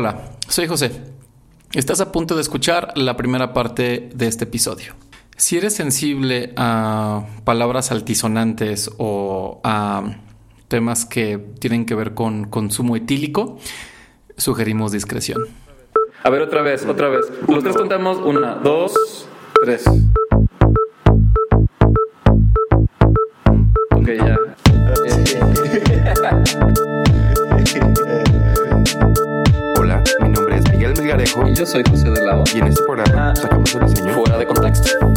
Hola, soy José. Estás a punto de escuchar la primera parte de este episodio. Si eres sensible a palabras altisonantes o a temas que tienen que ver con consumo etílico, sugerimos discreción. A ver, otra vez, otra vez. Los tres contamos. Una, dos, tres. Yo soy José de y en este programa Ah. sacamos el diseño Fuera de contexto.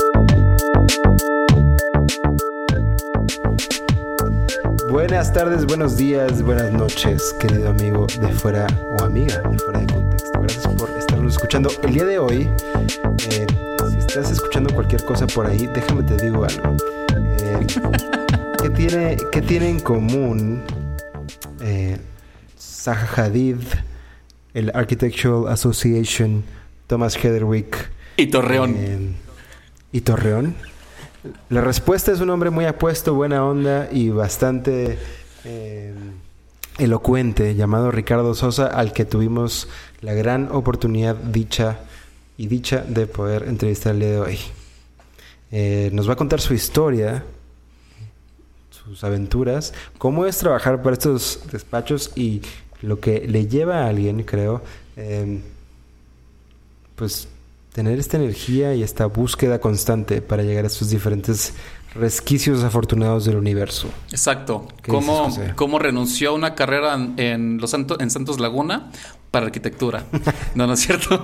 Buenas tardes, buenos días, buenas noches, querido amigo de fuera o amiga de fuera de contexto. Gracias por estarnos escuchando. El día de hoy, eh, si estás escuchando cualquier cosa por ahí, déjame te digo algo. Eh, ¿qué, tiene, ¿Qué tiene en común eh, Zaha Hadid, el Architectural Association, Thomas Heatherwick Y Torreón. eh, y Torreón. La respuesta es un hombre muy apuesto, buena onda y bastante eh, elocuente llamado Ricardo Sosa, al que tuvimos la gran oportunidad, dicha y dicha de poder entrevistar el día de hoy. Eh, nos va a contar su historia, sus aventuras, cómo es trabajar para estos despachos y lo que le lleva a alguien, creo, eh, pues tener esta energía y esta búsqueda constante para llegar a estos diferentes resquicios afortunados del universo. Exacto. ¿Qué ¿Cómo, dices, cómo renunció a una carrera en, los Santos, en Santos Laguna para arquitectura? No, no es cierto.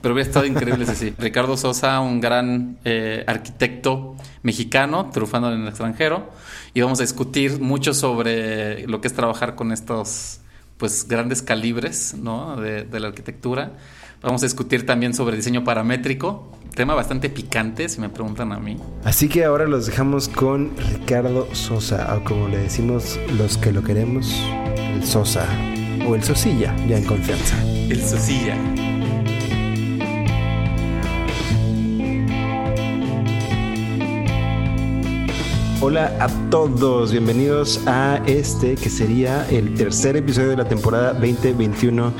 Pero hubiera estado increíble si sí. Ricardo Sosa, un gran eh, arquitecto mexicano, triunfando en el extranjero. Y vamos a discutir mucho sobre lo que es trabajar con estos pues grandes calibres ¿no? de, de la arquitectura. Vamos a discutir también sobre diseño paramétrico, tema bastante picante, si me preguntan a mí. Así que ahora los dejamos con Ricardo Sosa, o como le decimos los que lo queremos, el Sosa o el Sosilla, ya en confianza. El Sosilla. Hola a todos, bienvenidos a este que sería el tercer episodio de la temporada 2021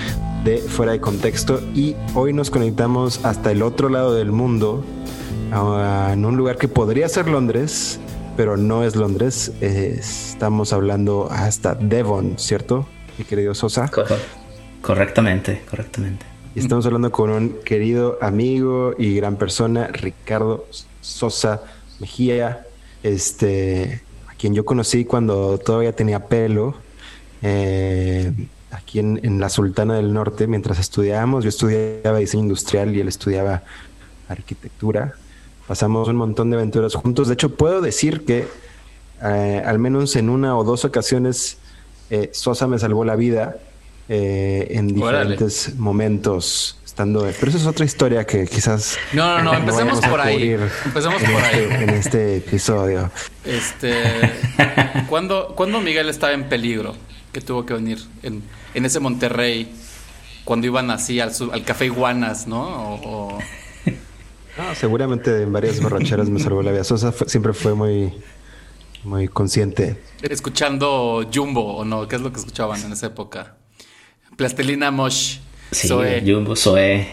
de Fuera de Contexto y hoy nos conectamos hasta el otro lado del mundo, a- en un lugar que podría ser Londres, pero no es Londres, Eh, estamos hablando hasta Devon, ¿cierto? Mi querido Sosa. Cor- correctamente, correctamente. Y estamos hablando con un querido amigo y gran persona, Ricardo Sosa Mejía, este, a quien yo conocí cuando todavía tenía pelo, eh, aquí en, en la Sultana del Norte, mientras estudiábamos. Yo estudiaba diseño industrial y él estudiaba arquitectura. Pasamos un montón de aventuras juntos. De hecho, puedo decir que eh, al menos en una o dos ocasiones eh, Sosa me salvó la vida eh, en Órale. diferentes momentos estando. Pero eso es otra historia que quizás. No, no, no, empecemos por ahí. Empecemos por este- ahí. En este episodio. Este, ¿cuándo, cuándo Miguel estaba en peligro? Que tuvo que venir en, en ese Monterrey, cuando iban así al, al café Iguanas, ¿no? O, o- No, seguramente en varias borracheras me salvó la vida. Sosa fue- siempre fue muy, muy consciente. escuchando Jumbo, ¿o no? ¿Qué es lo que escuchaban en esa época? Plastilina Mosh, Sí, Zoe, Jumbo, Zoe.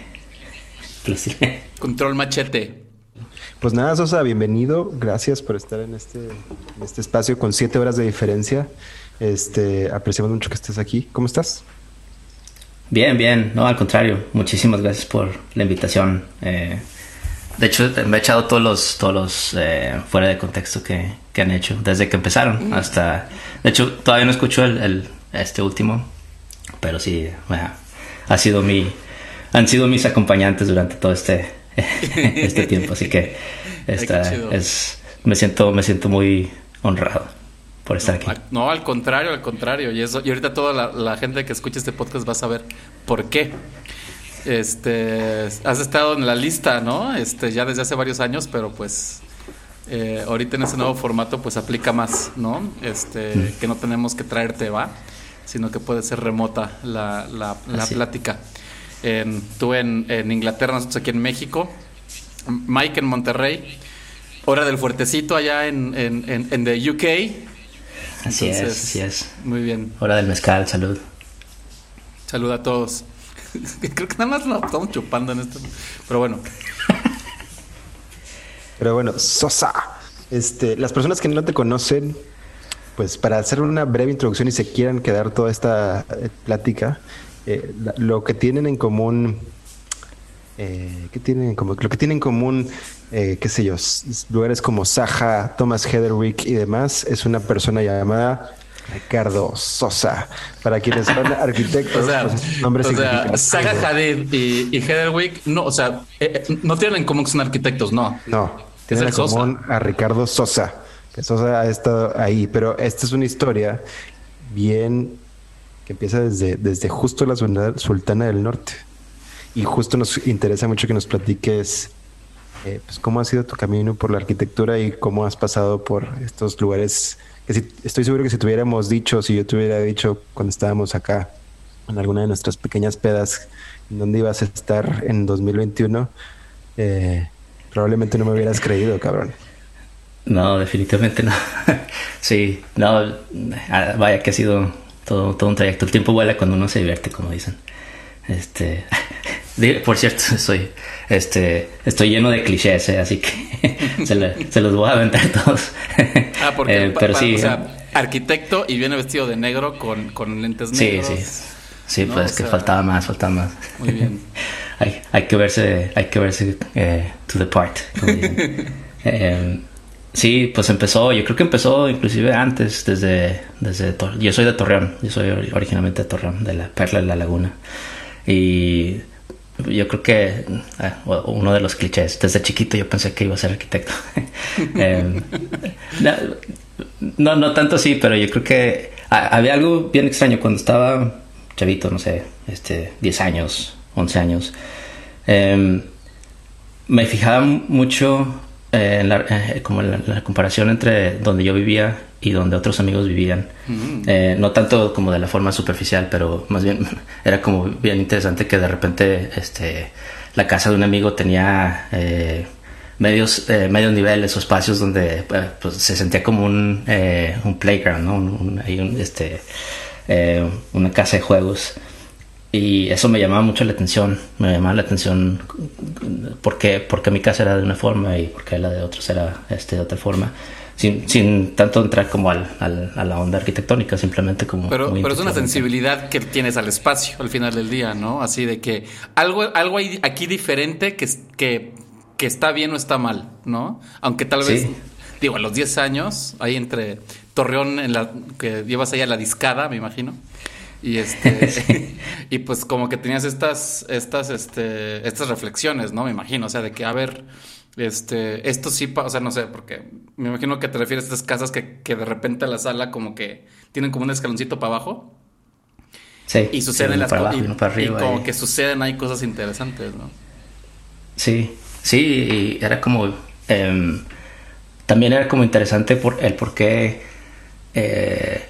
Control Machete. Pues nada, Sosa, bienvenido. Gracias por estar en este, en este espacio con siete horas de diferencia. Este, apreciamos mucho que estés aquí. ¿Cómo estás? Bien, bien, no, al contrario, muchísimas gracias por la invitación. Eh, de hecho, me he echado todos los, todos los eh, fuera de contexto que, que han hecho, desde que empezaron hasta... De hecho, todavía no escucho el, el- este último, pero sí, bueno, ha sido mi... Han sido mis acompañantes durante todo este, este tiempo, así que esta es, me, siento, me siento muy honrado por estar aquí. Al- No, al contrario, al contrario. Y eso, y ahorita toda la, la gente que escucha este podcast va a saber por qué. Este, has estado en la lista, ¿no? Este, ya desde hace varios años, pero pues eh, ahorita en ese nuevo formato pues aplica más, ¿no? Este, que no tenemos que traerte, ¿va? Sino que puede ser remota la, la, plática. En- tú en, en Inglaterra, nosotros aquí en México. Mike en Monterrey. Hora del fuertecito allá en, en, en, en the UK. Así es, así es. Muy bien. Hora del mezcal, salud. Saluda a todos. Creo que nada más nos estamos chupando en esto. Pero bueno. Pero bueno, Sosa. Este, las personas que no te conocen, pues para hacer una breve introducción y se quieran quedar toda esta eh, plática, eh, lo que tienen en común, eh, ¿qué tienen en común? Lo que tienen en común, eh, qué sé yo, lugares como Saja, Thomas Heatherwick y demás, es una persona llamada Ricardo Sosa. Para quienes son arquitectos, O sea, pues, nombres o sea Saga. Hadid y, y Heatherwick, no, o sea, eh, eh, no tienen en común que son arquitectos, no. No, tiene el en Sosa. común a Ricardo Sosa. Sosa ha estado ahí, pero esta es una historia bien que empieza desde, desde justo la Sultana del Norte. Y justo nos interesa mucho que nos platiques eh, pues, cómo ha sido tu camino por la arquitectura y cómo has pasado por estos lugares que si- estoy seguro que si tuviéramos dicho, si yo te hubiera dicho cuando estábamos acá en alguna de nuestras pequeñas pedas, en dónde ibas a estar en 2021, eh, probablemente no me hubieras creído, cabrón. No, definitivamente no. sí, no, ah, vaya que ha sido todo, todo un trayecto. El tiempo vuela cuando uno se divierte, como dicen. Este, por cierto, soy, este, estoy lleno de clichés, eh, así que se, los voy a aventar todos. Ah, porque Eh, pero sí, o sea, arquitecto y viene vestido de negro con, con lentes sí, negros. sí, sí, No, pues que sea, faltaba más, faltaba más. Muy bien. hay, hay que verse, hay que verse eh, to the part. como dicen. Eh, sí, pues empezó, yo creo que empezó inclusive antes, desde, desde yo soy de Torreón, yo soy ori- originalmente de Torreón, de la Perla de la Laguna. Y yo creo que ah, uno de los clichés, desde chiquito yo pensé que iba a ser arquitecto. Eh, no, no, tanto sí, pero yo creo que ha- había algo bien extraño cuando estaba chavito, no sé, este, 10 años, 11 años. Em, me fijaba mucho eh, en la, eh, como la, la comparación entre donde yo vivía y donde otros amigos vivían. Eh, no tanto como de la forma superficial, pero más bien era como bien interesante que de repente este, la casa de un amigo tenía eh, medios, eh, medios niveles o espacios donde pues, se sentía como un, un playground, ¿no? Un- un- este, una casa de juegos. Y eso me llamaba mucho la atención, me llamaba la atención porque, porque mi casa era de una forma y porque la de otros era este, de otra forma, sin, sin tanto entrar como al, al- a la onda arquitectónica, simplemente como... Pero, pero es una sensibilidad que tienes al espacio al final del día, ¿no? Así de que algo, algo hay aquí diferente que, que, que está bien o está mal, ¿no? Aunque tal vez, Sí. digo, a los 10 años, ahí entre Torreón, en la, que llevas ahí a la discada, me imagino. Y este y pues como que tenías estas estas este estas reflexiones, ¿no? Me imagino, o sea, de que a ver este esto sí, o sea, no sé, porque me imagino que te refieres a estas casas que, que de repente la sala como que tienen como un escaloncito para abajo Sí, y suceden las cosas y como y- que suceden ahí cosas interesantes, ¿no? Sí, sí, y era como... em, también era como interesante por el por qué eh,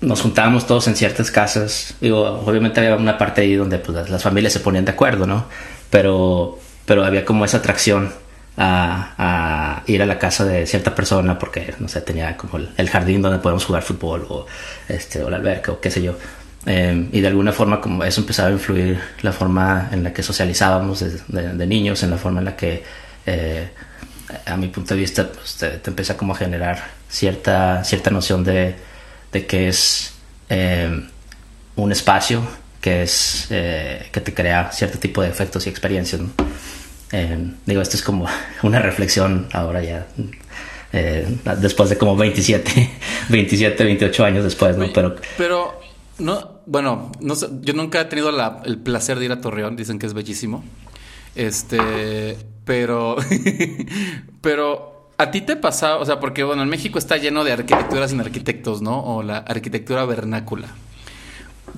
nos juntábamos todos en ciertas casas. Digo, obviamente había una parte ahí donde pues, las, familias se ponían de acuerdo, ¿no? Pero, pero había como esa atracción a, a ir a la casa de cierta persona porque, no sé, tenía como el, el jardín donde podíamos jugar fútbol o, este, o la alberca o qué sé yo. Eh, y de alguna forma como eso empezaba a influir la forma en la que socializábamos de, de- de niños, en la forma en la que, eh, a mi punto de vista, pues, te, te empieza como a generar cierta, cierta noción de, de que es eh, un espacio que es eh, que te crea cierto tipo de efectos y experiencias. ¿no? Eh, digo, esto es como una reflexión ahora ya. después de como 27, 27, 28 años después, ¿no? Pero pero no, bueno, no yo nunca he tenido la- el placer de ir a Torreón, dicen que es bellísimo. Este, pero pero a ti te pasaba, o sea, porque bueno, en México está lleno de arquitectura sin arquitectos, ¿no? O la arquitectura vernácula.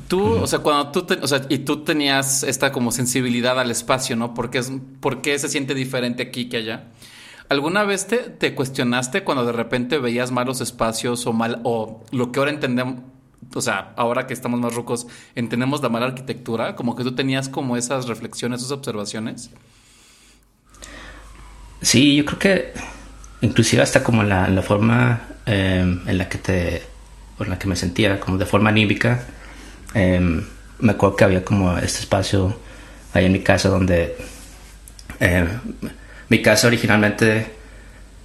Tú, o sea, cuando tú, te- o sea, y tú tenías esta como sensibilidad al espacio, ¿no? Porque es, ¿Por qué se siente diferente aquí que allá? ¿Alguna vez te, te cuestionaste cuando de repente veías malos espacios o mal, o lo que ahora entendemos, o sea, ahora que estamos más rucos, entendemos la mala arquitectura? Como que tú tenías como esas reflexiones, esas observaciones. Sí, yo creo que inclusive hasta como la, la forma eh, en la que te, o en la que me sentía, como de forma anímica, eh, me acuerdo que había como este espacio ahí en mi casa donde eh, mi casa originalmente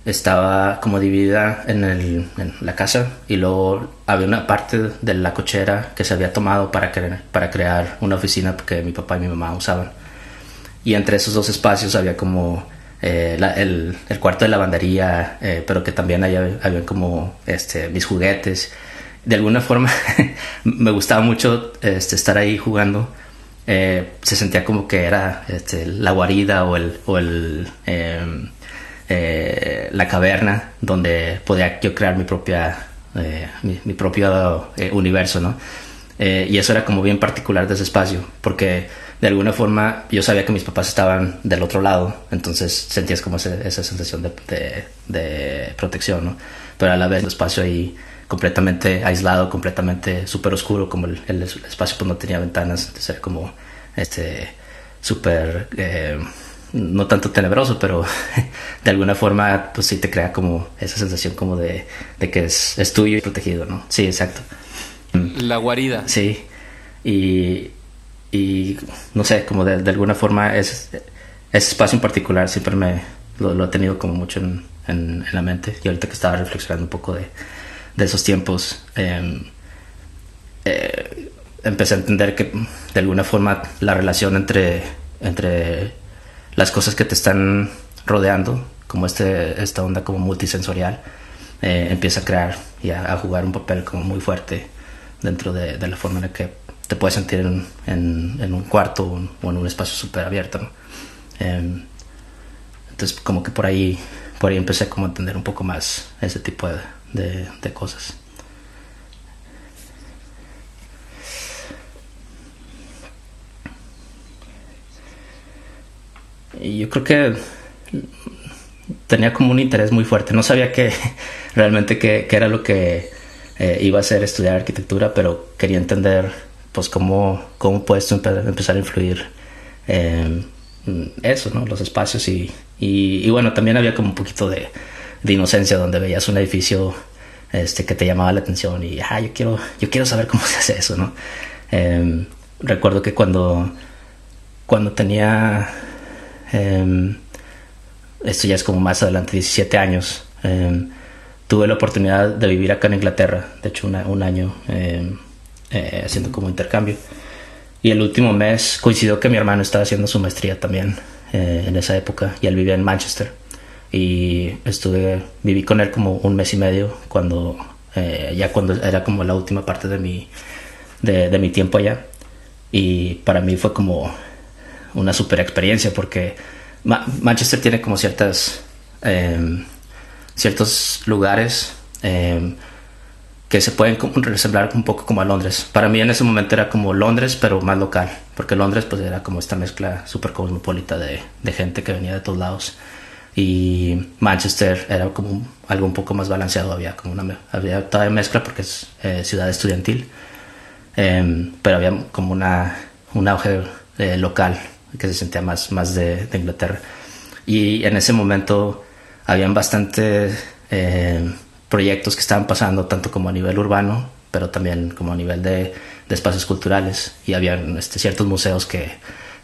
estaba como dividida en, el, en, la casa y luego había una parte de la cochera que se había tomado para, cre para crear una oficina que mi papá y mi mamá usaban. Y entre esos dos espacios había como eh, la, el, el, cuarto de lavandería, eh, pero que también había, había como este, mis juguetes. De alguna forma me gustaba mucho este, estar ahí jugando. Eh, se sentía como que era este, la guarida o el, o el em, eh, la caverna donde podía yo crear mi propia eh, mi, mi, propio eh, universo no y eso era como bien particular de ese espacio porque de alguna forma yo sabía que mis papás estaban del otro lado entonces sentías como ese, esa sensación de, de, de, protección no pero a la vez el espacio ahí completamente aislado completamente súper oscuro como el, el, espacio pues no tenía ventanas entonces era como este súper no tanto tenebroso, pero de alguna forma, pues sí te crea como esa sensación como de, de que es, es, tuyo y protegido, ¿no? Sí, exacto. La guarida. Sí. Y, y no sé, como de, alguna forma es, ese espacio en particular siempre me lo, lo he tenido como mucho en, en, la mente. Y ahorita que estaba reflexionando un poco de, esos tiempos, eh, eh, empecé a entender que de alguna forma la relación entre, entre las cosas que te están rodeando, como este, esta onda como multisensorial, eh, empieza a crear y a, jugar un papel como muy fuerte dentro de, de, la forma en la que te puedes sentir en, en, un cuarto o en, un espacio súper abierto. Eh, entonces como que por ahí, por ahí empecé como a entender un poco más ese tipo de, de, de cosas. Y yo creo que tenía como un interés muy fuerte. No sabía que realmente qué, era lo que eh, iba a ser estudiar arquitectura, pero quería entender pues cómo, cómo puedes empezar a influir en eso, ¿no? Los espacios y, y, bueno, también había como un poquito de, de, inocencia donde veías un edificio este, que te llamaba la atención y, ah, yo quiero, yo quiero saber cómo se hace eso, ¿no? Eh, recuerdo que cuando, cuando tenía eh, esto ya es como más adelante, 17 años. Eh, tuve la oportunidad de vivir acá en Inglaterra, de hecho un año eh, haciendo como intercambio. Y el último mes coincidió que mi hermano estaba haciendo su maestría también eh, en esa época y él vivía en Manchester. Y estuve, viví con él como un mes y medio cuando, eh, ya cuando era como la última parte de mi, de, de mi tiempo allá. Y para mí fue como una super experiencia porque Ma Manchester tiene como ciertas eh, ciertos lugares eh, que se pueden resemblar un poco como a Londres. Para mí en ese momento era como Londres, pero más local, porque Londres pues era como esta mezcla super cosmopolita de, de gente que venía de todos lados. Y Manchester era como algo un poco más balanceado, había como una había todavía mezcla porque es eh, ciudad estudiantil, eh, pero había como una, un auge eh, local que se sentía más, más de, de Inglaterra. Y en ese momento habían bastantes eh, proyectos que estaban pasando, tanto como a nivel urbano, pero también como a nivel de, de espacios culturales. Y había este, ciertos museos que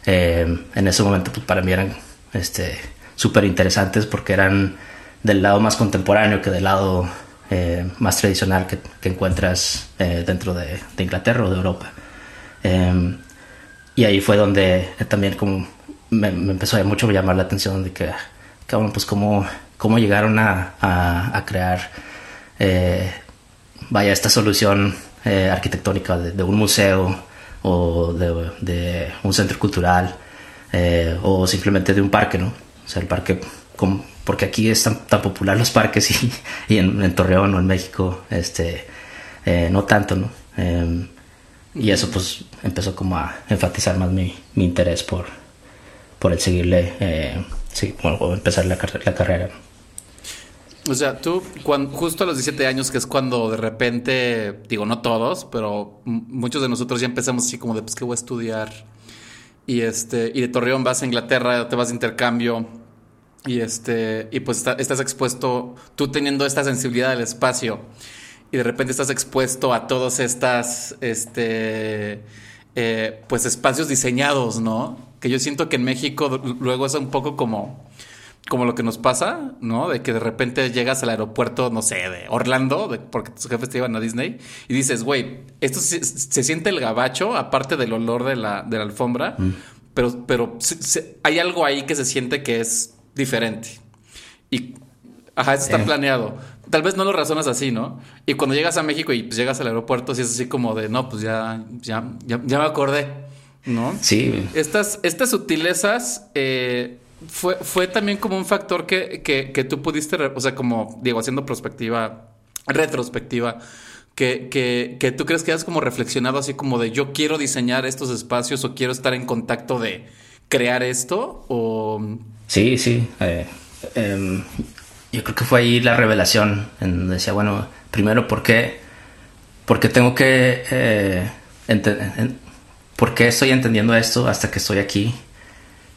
eh, en ese momento pues, para mí eran este, súper interesantes porque eran del lado más contemporáneo que del lado eh, más tradicional que, que encuentras eh, dentro de, de, Inglaterra o de Europa. Eh, y ahí fue donde también como me, me empezó a mucho llamar la atención de que, cabrón, pues cómo, cómo llegaron a, a, a crear, eh, vaya, esta solución eh, arquitectónica de, un museo o de, un centro cultural eh, o simplemente de un parque, ¿no? O sea, el parque, porque aquí es tan, popular los parques y, en, Torreón o en México, este, no tanto, ¿no? Eh, y eso pues empezó como a enfatizar más mi, interés por, por el seguirle, sí, o empezar la carrera. O sea, tú justo a los 17 años, que es cuando de repente, digo, no todos, pero muchos de nosotros ya empezamos así como de, pues, ¿qué voy a estudiar? Y, este, y de Torreón vas a Inglaterra, te vas de intercambio, y, este, y pues está, estás expuesto, tú teniendo esta sensibilidad del espacio, y de repente estás expuesto a todas estas, este, eh, pues espacios diseñados, ¿no? Que yo siento que en México luego es un poco como como lo que nos pasa, ¿no? De que de repente llegas al aeropuerto, no sé, de Orlando, de, porque tus jefes te llevan a Disney, y dices, güey, esto se, siente el gabacho, aparte del olor de la, de la alfombra, mm. pero, pero hay algo ahí que se siente que es diferente. Y, ajá, eso está eh. planeado. Tal vez no lo razonas así, ¿no? Y cuando llegas a México y pues, llegas al aeropuerto, sí es así como de, no, pues ya, ya, ya, me acordé, ¿no? Sí. Estas, estas sutilezas, eh, fue, fue también como un factor que, que, tú pudiste, o sea, como, digo, haciendo prospectiva, retrospectiva, que, que, tú crees que has como reflexionado así como de yo quiero diseñar estos espacios o quiero estar en contacto de crear esto o... Sí, sí. Eh, em, yo creo que fue ahí la revelación en donde decía, bueno, primero, ¿por qué, por qué tengo que... Eh, ¿Por qué estoy entendiendo esto hasta que estoy aquí?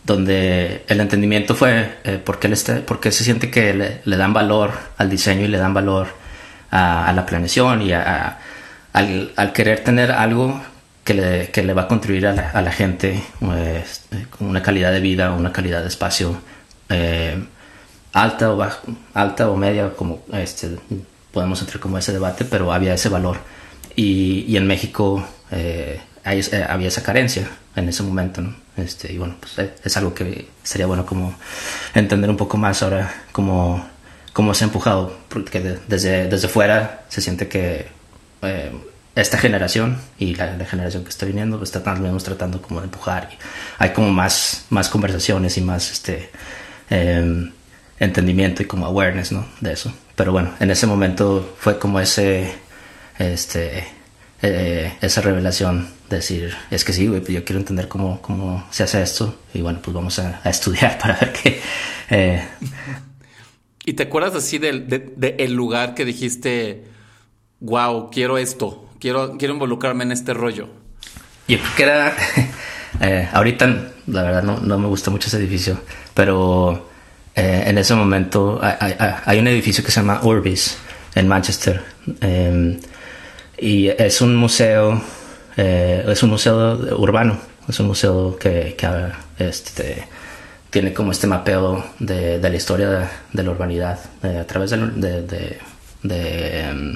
Donde el entendimiento fue eh, está, porque se siente que le, dan valor al diseño y le dan valor a, la planeación y a, al, querer tener algo que le, que le va a contribuir a la, gente pues, una calidad de vida, una calidad de espacio eh, alta, o alta o media, como este, podemos entrar como ese debate, pero había ese valor. Y, y en México eh, había esa carencia en ese momento, ¿no? Este, y bueno, pues eh, es algo que sería bueno como entender un poco más ahora cómo, cómo se ha empujado, porque desde, desde fuera se siente que eh, esta generación y la, generación que está viniendo está también tratando como de empujar y hay como más, más conversaciones y más este em, entendimiento y como awareness ¿no? de eso. Pero bueno, en ese momento fue como ese este eh, esa revelación, decir, es que sí, güey, pues yo quiero entender cómo, cómo se hace esto y bueno, pues vamos a, estudiar para ver qué... Eh. ¿Y te acuerdas así del de, el lugar que dijiste, wow, quiero esto, quiero, quiero involucrarme en este rollo? Yo creo que era... Eh, ahorita, la verdad, no, no, me gusta mucho ese edificio, pero en ese momento hay, hay, un edificio que se llama Urbis en Manchester. Em, y es un museo, eh, es un museo urbano, es un museo que, este, tiene como este mapeo de, la historia de, la urbanidad a través de, em,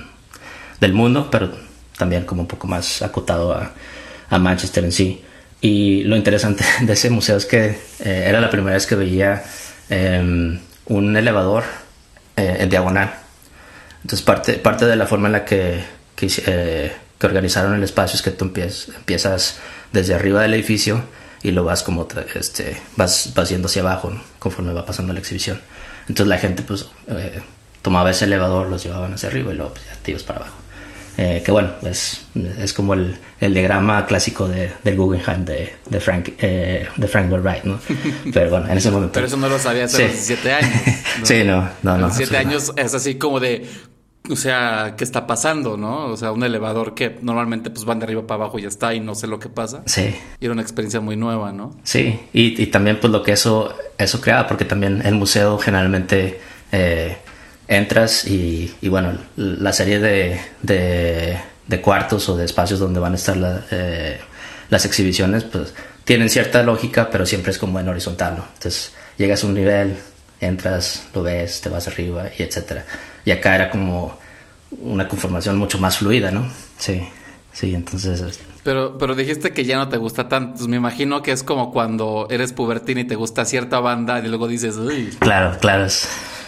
del mundo, pero también como un poco más acotado a, Manchester en sí. Y lo interesante de ese museo es que eh, era la primera vez que veía em, un elevador eh, en diagonal. Entonces parte, parte de la forma en la que que, eh, que organizaron el espacio es que tú empiezas, desde arriba del edificio y lo vas como este vas, vas yendo hacia abajo conforme va pasando la exhibición. Entonces la gente pues eh, tomaba ese elevador los llevaban hacia arriba y luego pues, te ibas para abajo. Eh, que bueno es, es como el, el diagrama clásico de, del Guggenheim de, de Frank eh, de Frank Lloyd Wright ¿no? pero bueno en ese momento. Pero eso no lo sabía hace 17 años sí no no no 17 años es así como de o sea, ¿qué está pasando, no? O sea, un elevador que normalmente pues van de arriba para abajo y ya está y no sé lo que pasa. Sí. Y era una experiencia muy nueva, ¿no? Sí, y, y también pues lo que eso, eso creaba, porque también el museo generalmente eh, entras y, y, bueno, la serie de, de, de, cuartos o de espacios donde van a estar eh, las exhibiciones, pues tienen cierta lógica, pero siempre es como en horizontal, ¿no? Entonces llegas a un nivel, entras, lo ves, te vas arriba y etcétera. Y acá era como una conformación mucho más fluida, ¿no? Sí, sí, entonces... Este, pero, pero dijiste que ya no te gusta tanto. me imagino que es como cuando eres pubertín y te gusta cierta banda y luego dices, uy. Claro, claro.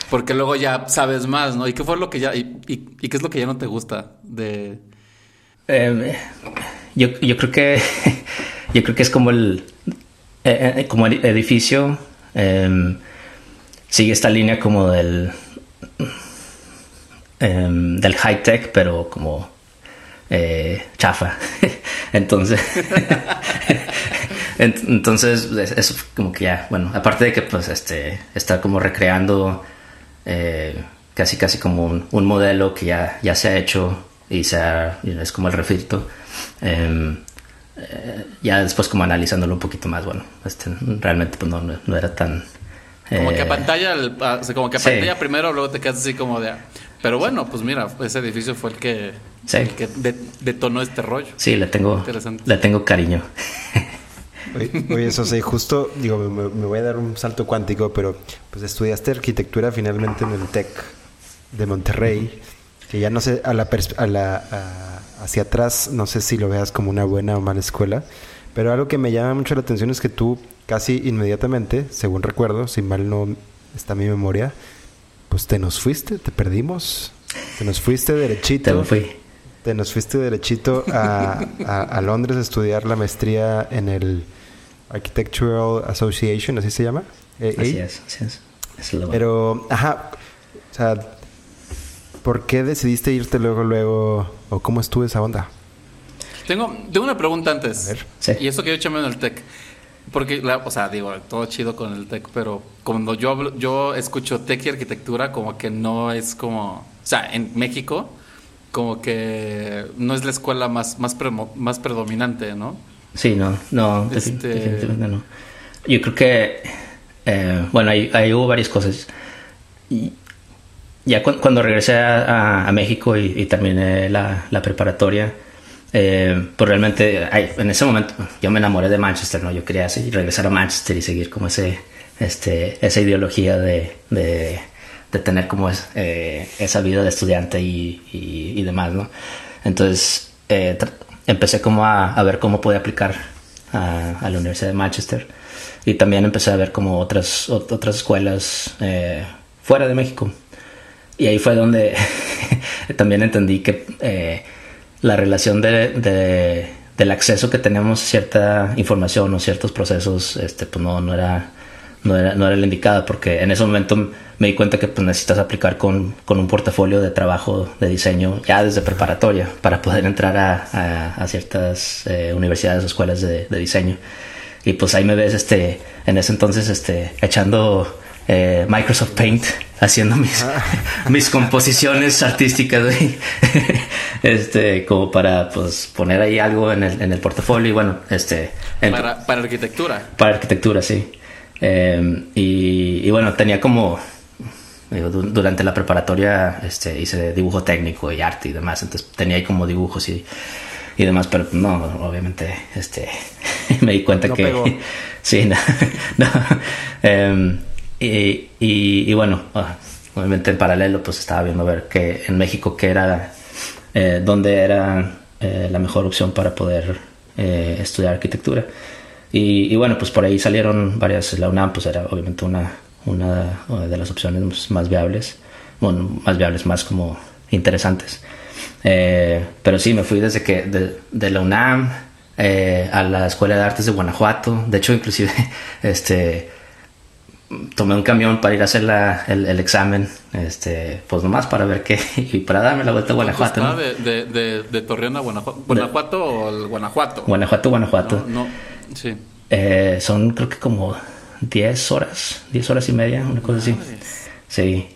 Porque luego ya sabes más, ¿no? ¿Y qué fue lo que ya... y, y, qué es lo que ya no te gusta de...? Em, yo, yo creo que... yo creo que es como el... Eh, eh, como el edificio... Em, sigue esta línea como del em, del high tech pero como eh, chafa. Entonces entonces eso como que ya bueno aparte de que pues este está como recreando eh, casi casi como un, modelo que ya, ya se ha hecho y se es como el refrito em, eh, ya después como analizándolo un poquito más bueno este realmente pues no, no era tan como que a eh, pantalla, como que a pantalla primero, luego te quedas así como de... Pero bueno, pues mira, ese edificio fue el que Sí. el que de- detonó este rollo. Sí, le tengo, le tengo cariño. Oye, oye, eso sí, justo, digo, me, me voy a dar un salto cuántico, pero pues estudiaste arquitectura finalmente en el TEC de Monterrey, que ya no sé, a la, pers- a la a- hacia atrás, no sé si lo veas como una buena o mala escuela, pero algo que me llama mucho la atención es que tú casi inmediatamente, según recuerdo, si mal no está mi memoria, pues te nos fuiste, te perdimos, te nos fuiste derechito. Te me fui. Te nos fuiste derechito a, a, a Londres a estudiar la maestría en el Architectural Association, así se llama. Eh, Así eh. es, así es. Es lo- Pero, ajá, o sea, ¿por qué decidiste irte luego, luego, o cómo estuvo esa onda? Tengo, tengo una pregunta antes. A ver. Sí. Y eso que yo he hecho en el TEC. Porque, la, o sea, digo, todo chido con el TEC, pero cuando yo hablo, yo escucho TEC y arquitectura, como que no es como. O sea, en México, como que no es la escuela más, más, premo- más predominante, ¿no? Sí, no, no, Este- definitivamente no. Yo creo que, eh, bueno, ahí, ahí hubo varias cosas. Y ya cu- cuando regresé a, a- a México y, y terminé la, la preparatoria, eh, pues realmente ay, en ese momento yo me enamoré de Manchester, ¿no? Yo quería así, regresar a Manchester y seguir como ese, este, esa ideología de, de, de tener como es- eh, esa vida de estudiante y, y, y demás, ¿no? Entonces eh, empecé como a, a ver cómo podía aplicar a, a la Universidad de Manchester y también empecé a ver como otras, ot- otras escuelas eh, fuera de México. Y ahí fue donde también entendí que eh, la relación de, de- del acceso que tenemos a cierta información o ciertos procesos, este, pues no, no era no era, no era la indicada porque en ese momento me di cuenta que pues, necesitas aplicar con, con un portafolio de trabajo de diseño ya desde preparatoria para poder entrar a, a- a ciertas eh, universidades o escuelas de, de diseño. Y pues ahí me ves este, en ese entonces este, echando eh, Microsoft Paint, haciendo mis, mis composiciones artísticas, güey. este, como para pues poner ahí algo en el, en el portafolio y bueno, este, en- Para, para arquitectura. para arquitectura, sí. Eh, y, y bueno, tenía como. durante la preparatoria este, hice dibujo técnico y arte y demás, entonces tenía ahí como dibujos y, y demás, pero no, obviamente este, me di cuenta No que. pegó. sí, no. no. Eh, y, y, y bueno, ah, obviamente en paralelo, pues estaba viendo a ver que en México, que era. Eh, donde era eh, la mejor opción para poder eh, estudiar arquitectura. Y, y bueno, pues por ahí salieron varias, la UNAM pues era obviamente una, una de las opciones más viables, bueno, más viables, más como interesantes. Eh, pero sí, me fui desde que, de, de la UNAM eh, a la Escuela de Artes de Guanajuato, de hecho inclusive este tomé un camión para ir a hacer la- el, el examen, este, pues nomás para ver qué, y para darme la vuelta a Guanajuato. ¿Cuánto ¿no? de, de, de, de Torreón a Guanajuato? ¿Guanajuato o el Guanajuato? Guanajuato, Guanajuato. No, no, sí. Eh, son creo que como 10 horas, 10 horas y media, una cosa así. Sí.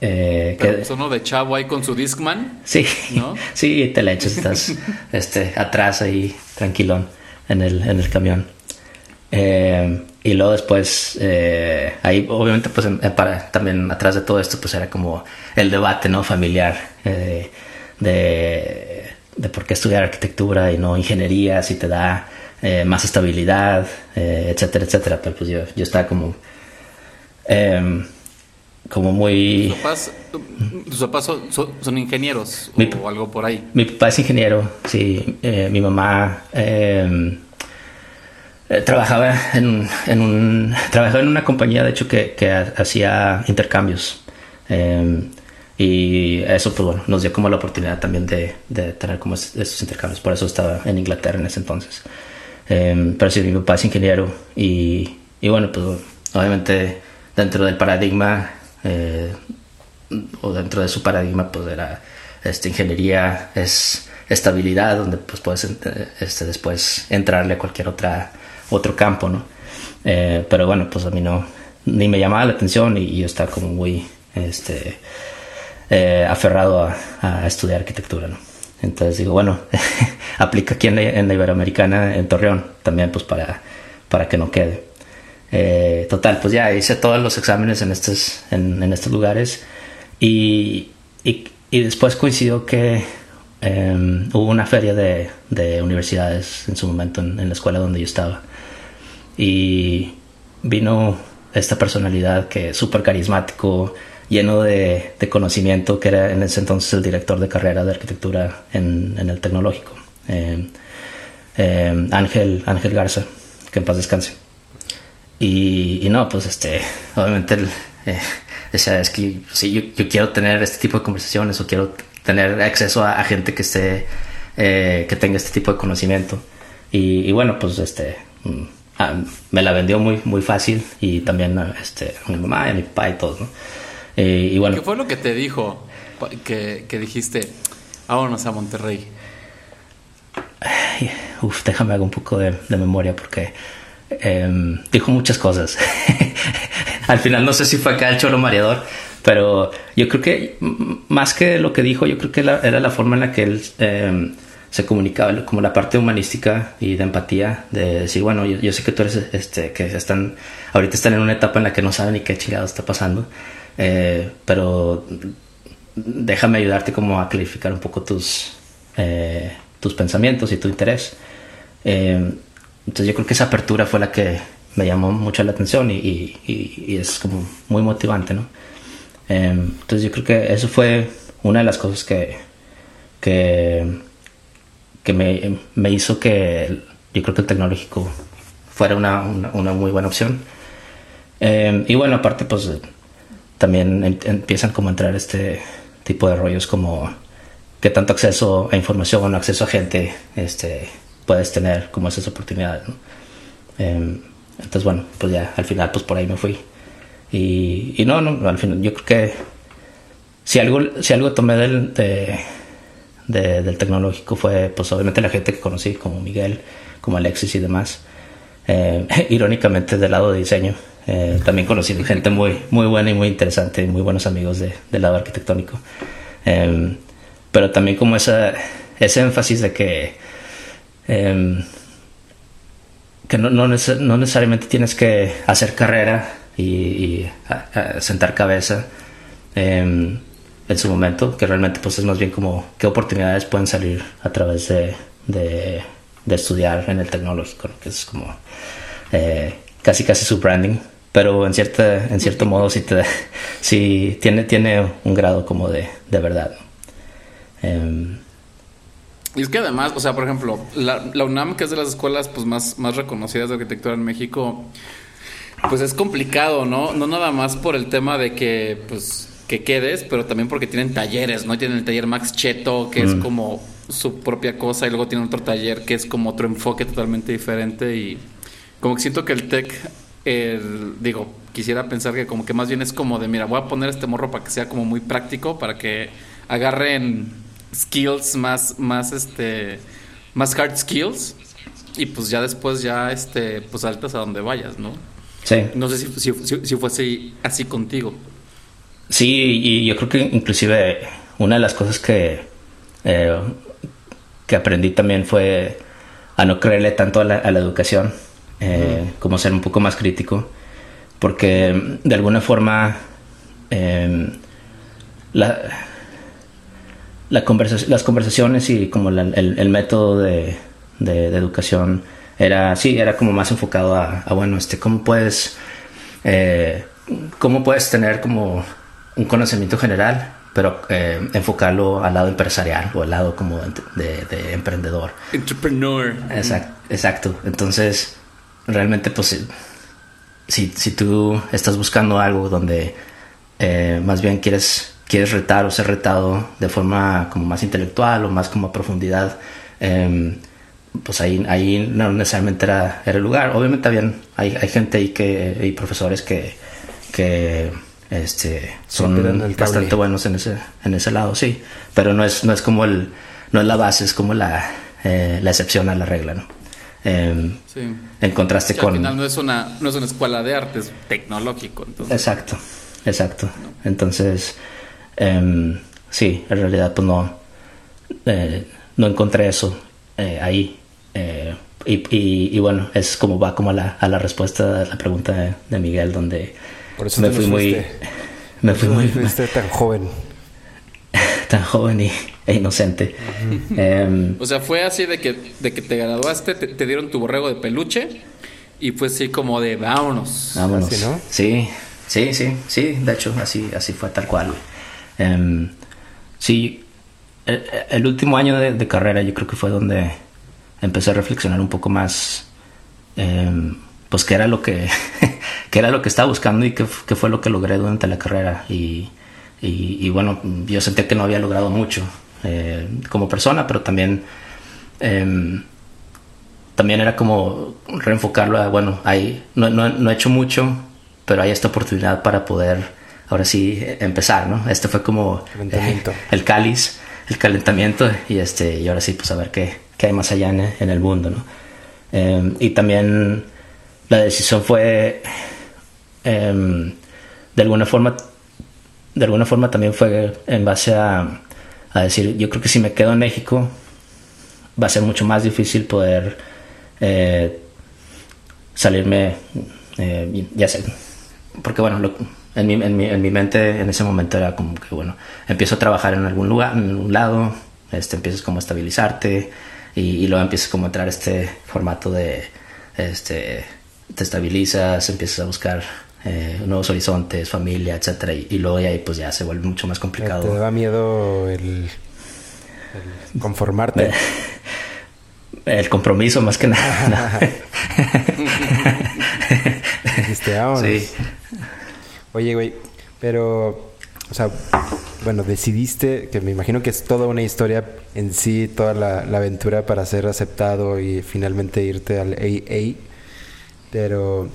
Eh, que- uno de chavo ahí con su Discman. sí, ¿no? sí, te la echas, estás este, atrás ahí, tranquilón, en el, en el camión. Eh, y luego después, eh, ahí obviamente pues en- eh, para, también atrás de todo esto pues era como el debate, ¿no? Familiar eh, de, de por qué estudiar arquitectura y no ingeniería, si te da eh, más estabilidad, eh, etcétera, etcétera. Pero pues yo, yo estaba como... em, como muy... Tus papás, tus papás son, son- son ingenieros Mi- o algo por ahí. Mi papá es ingeniero, sí. Mi mamá eh, trabajaba en, en un trabajaba en una compañía, de hecho, que, que ha- hacía intercambios. Eh, y eso, pues bueno, nos dio como la oportunidad también de, tener como es- esos intercambios. Por eso estaba en Inglaterra en ese entonces. Eh, pero sí, mi papá es ingeniero y, y bueno, pues obviamente dentro del paradigma eh, o dentro de su paradigma pues era este ingeniería es estabilidad donde pues puedes este después entrarle a cualquier otra otro campo no Eh, pero bueno pues a mí no ni me llamaba la atención y, yo estaba como muy este eh, aferrado a, estudiar arquitectura no entonces digo bueno aplica aquí en la, en la iberoamericana en Torreón también pues para para que no quede. Eh, total, pues ya hice todos los exámenes en estos, en, estos lugares y, y, y después coincidió que em, hubo una feria de, de universidades en su momento en, en la escuela donde yo estaba. Y vino esta personalidad que es súper carismático, lleno de, de conocimiento, que era en ese entonces el director de carrera de arquitectura en, en el tecnológico. Eh, eh, Ángel, Ángel Garza, que en paz descanse. Y, y no, pues este, obviamente, el, eh, es que sí, yo, quiero tener este tipo de conversaciones o quiero tener acceso a, gente que esté, eh, que tenga este tipo de conocimiento. Y, y bueno, pues este, mm, me la vendió muy, muy fácil y también este, a mi mamá y a mi papá y todos, ¿no? Eh, y bueno, ¿Qué fue lo que te dijo? Que, que dijiste, vámonos a Monterrey. Ay, Uf, déjame hago un poco de, de memoria porque em, dijo muchas cosas. Al final no sé si fue acá el cholo mareador, pero yo creo que más que lo que dijo, yo creo que la- era la forma en la que él em, se comunicaba, como la parte humanística y de empatía, de decir, bueno, yo, yo sé que tú eres, este, que están, ahorita están en una etapa en la que no saben ni qué chingado está pasando, eh, pero déjame ayudarte como a clarificar un poco tus, eh, tus pensamientos y tu interés. Eh, entonces yo creo que esa apertura fue la que me llamó mucho la atención y, y- y- y es como muy motivante, ¿no? Eh, entonces yo creo que eso fue una de las cosas que, que, que me, me hizo que yo creo que el tecnológico fuera una, una, una muy buena opción. Eh, y bueno, aparte pues también em- empiezan como a entrar este tipo de rollos como qué tanto acceso a información o acceso a gente este, puedes tener como esas oportunidades. ¿no? Eh, entonces bueno, pues ya al final pues por ahí me fui. Y, y no, no, al final yo creo que si algo, si algo tomé del, de, de- del tecnológico fue pues obviamente la gente que conocí como Miguel, como Alexis y demás. Eh, irónicamente del lado de diseño. eh, también conocí gente muy, muy buena y muy interesante, muy buenos amigos de- del lado arquitectónico. Eh, pero también como esa, ese énfasis de que, eh, que no, no, neces- no necesariamente tienes que hacer carrera y, y sentar cabeza eh, en su momento, que realmente pues es más bien como qué oportunidades pueden salir a través de, de, estudiar en el tecnológico, ¿no? que es como eh, casi casi su branding, pero en cierta en cierto modo sí, te, tiene, tiene un grado como de, de verdad. Em, Y es que además, o sea, por ejemplo, la, la UNAM, que es de las escuelas pues más, más reconocidas de arquitectura en México, pues es complicado, ¿no? No nada más por el tema de que, pues, que quedes, pero también porque tienen talleres, ¿no? Tienen el taller Max Cheto, que es como su propia cosa, y luego tienen otro taller que es como otro enfoque totalmente diferente y como que siento que el tech, el- digo, quisiera pensar que como que más bien es como de, mira, voy a poner este morro para que sea como muy práctico, para que agarren skills más, más, este, más hard skills y pues ya después ya, este, pues saltas a donde vayas, ¿no? sí. No sé si, si, si, si fuese así contigo. Sí, y yo creo que inclusive una de las cosas que, eh, que aprendí también fue a no creerle tanto a la, a la educación, eh, como ser un poco más crítico, porque de alguna forma eh, la, la conversa- las conversaciones y como la- el, el método de, de- de educación era, sí, era como más enfocado a, a, bueno, este, cómo puedes, eh, cómo puedes tener como un conocimiento general, pero eh, enfocarlo al lado empresarial o al lado como de, de emprendedor. Entrepreneur. Exacto, exacto. Entonces, realmente, pues, si- si, tú estás buscando algo donde eh, más bien quieres, quieres retar o ser retado de forma como más intelectual o más como a profundidad, em, pues ahí, ahí no necesariamente era, era el lugar. Obviamente habían, hay, hay gente ahí que, y profesores que, que este, son bastante buenos en ese, en ese lado, sí. Pero no es, no es como el, no es la base, es como la, eh, la excepción a la regla, ¿no? Em, Sí. en contraste Sí, con... Al final no es una, no es una escuela de arte, es tecnológico. Entonces. Exacto, exacto. Entonces, em, sí, en realidad pues no, eh, no encontré eso eh, ahí. Eh, y, y- y bueno, es como va como a la, a la respuesta a la pregunta de, de Miguel, donde Por eso me fui muy... Me fui muy Fuiste tan joven. tan joven y e inocente. Em, O sea, fue así de que, de que te graduaste, te, te dieron tu borrego de peluche y fue así como de vámonos. Vámonos. Así, ¿no? Sí, sí, sí, sí, de hecho, así, así fue tal cual. Em, sí, el, el último año de, de carrera yo creo que fue donde empecé a reflexionar un poco más, em, pues qué era lo que, qué era lo que estaba buscando y qué, f- qué fue lo que logré durante la carrera. Y, y, y bueno, yo sentía que no había logrado mucho eh, como persona, pero también... em, también era como reenfocarlo a, bueno, hay, no, no, no he hecho mucho, pero hay esta oportunidad para poder ahora sí eh, empezar, ¿no? Este fue como eh, el cáliz, el calentamiento y este y ahora sí pues a ver qué, qué hay más allá en, en el mundo, ¿no? Eh, y también la decisión fue em, de alguna forma de alguna forma también fue en base a, a decir yo creo que si me quedo en México va a ser mucho más difícil poder eh, salirme, eh, ya sé, porque bueno, lo- en, mi, en, mi, en mi mente en ese momento era como que bueno, empiezo a trabajar en algún lugar, en un lado, este, empiezas como a estabilizarte y, luego empiezas como a entrar este formato de, este, te estabilizas, empiezas a buscar eh, nuevos horizontes, familia, etcétera, y, y luego de ahí pues ya se vuelve mucho más complicado. ¿Te daba miedo el, el conformarte? El compromiso más que nada. Dijiste. Sí. Oye, güey, pero, o sea, bueno, decidiste, que me imagino que es toda una historia en sí, toda la, la aventura para ser aceptado y finalmente irte al AA, pero,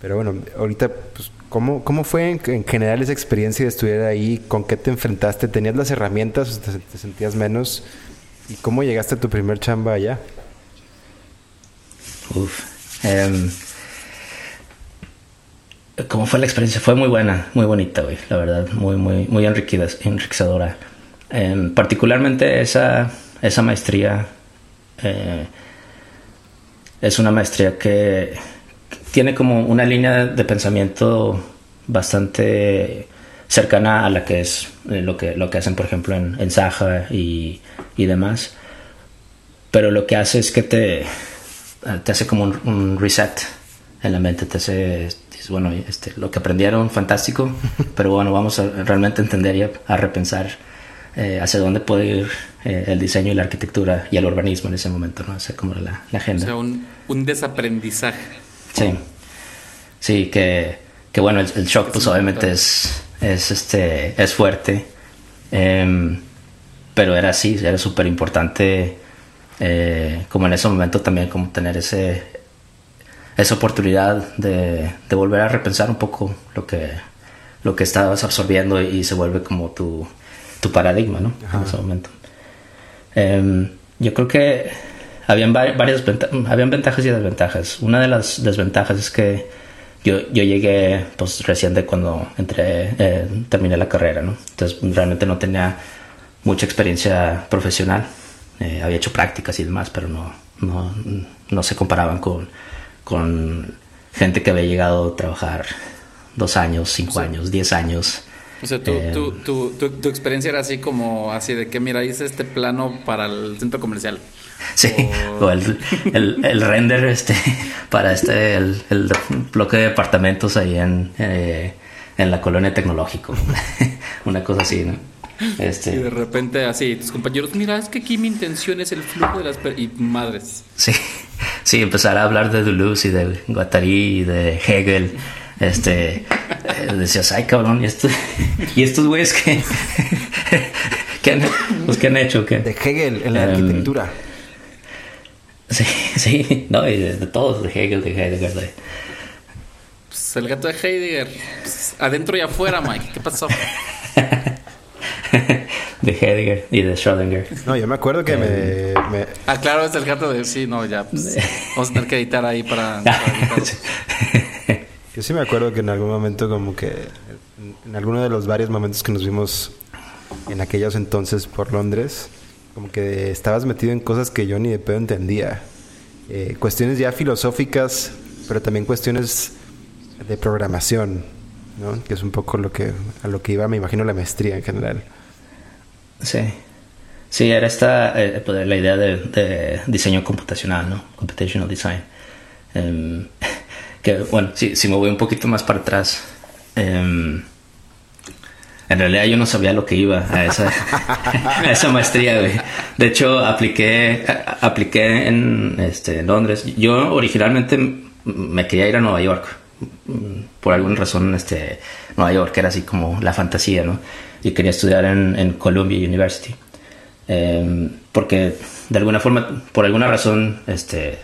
pero bueno, ahorita, pues, ¿cómo, cómo fue en, en general esa experiencia de estudiar ahí? ¿Con qué te enfrentaste? ¿Tenías las herramientas o te, sentías menos? ¿Y cómo llegaste a tu primer chamba allá? Uf. Em, ¿Cómo fue la experiencia? Fue muy buena, muy bonita, güey, la verdad, muy, muy, muy enriquecedora. Em, particularmente esa, esa maestría eh, es una maestría que tiene como una línea de pensamiento bastante cercana a la que es eh, lo que lo que hacen por ejemplo en, en Saja y, y demás. Pero lo que hace es que te te hace como un, reset en la mente te hace bueno este lo que aprendieron fantástico pero bueno vamos a realmente entender y a repensar eh, hacia dónde puede ir eh, el diseño y la arquitectura y el urbanismo en ese momento no esa como la, la O agenda sea, un, un desaprendizaje. Sí. Sí, que, que bueno, el, el shock pues obviamente es, es, este, es fuerte. Em, pero era así, era súper importante eh, como en ese momento también como tener ese esa oportunidad de, de volver a repensar un poco lo que lo que estabas absorbiendo y se vuelve como tu, tu paradigma, ¿no? En ese momento. Em, yo creo que habían va- varias habían ventajas y desventajas. Una de las desventajas es que yo, yo llegué pues recién de cuando entré, eh, terminé la carrera, ¿no? Entonces realmente no tenía mucha experiencia profesional. Eh, había hecho prácticas y demás, pero no, no, no se comparaban con, con gente que había llegado a trabajar dos años, cinco años, diez años. O sea, tu, Eh, tu, tu, tu, tu experiencia era así como así de que, mira, hice este plano para el centro comercial. Sí, O- o el, el, el render este para este el, el bloque de departamentos ahí en, eh, en la colonia tecnológico. Una cosa así, ¿no? Y de Este, repente así, tus compañeros, mira, es que aquí mi intención es el flujo de las... per-". Y madres. sí, sí, empezar a hablar de Deleuze y de Guattari y de Hegel. Este, eh, decías, ay cabrón, y, esto, y estos güeyes que, que han, pues, ¿qué han hecho? ¿Qué? De Hegel en la Em, arquitectura. Sí, sí, no, y de, de todos, de Hegel, de Heidegger, de, Pues el gato de Heidegger. pues, adentro y afuera, Mike. ¿Qué pasó? de Heidegger y de Schrödinger. No, yo me acuerdo que Em. me, me- Ah, claro, es el gato de... Sí, no, ya. pues, vamos a tener que editar ahí para... para. Yo sí me acuerdo que en algún momento como que... En, alguno de los varios momentos que nos vimos en aquellos entonces por Londres, como que estabas metido en cosas que yo ni de pedo entendía. Eh, cuestiones ya filosóficas, pero también cuestiones de programación, ¿no? Que es un poco lo que, a lo que iba, me imagino, la maestría en general. Sí. Sí, era esta eh, pues, la idea de, de diseño computacional, ¿no? Computational design. Em, que bueno, si, si me voy un poquito más para atrás, em, en realidad yo no sabía lo que iba a esa, maestría, güey. De hecho, apliqué, apliqué en este, Londres. Yo originalmente me quería ir a Nueva York. Por alguna razón, este, Nueva York era así como la fantasía, ¿no? Y quería estudiar en, en Columbia University. Eh, porque de alguna forma, por alguna razón, este,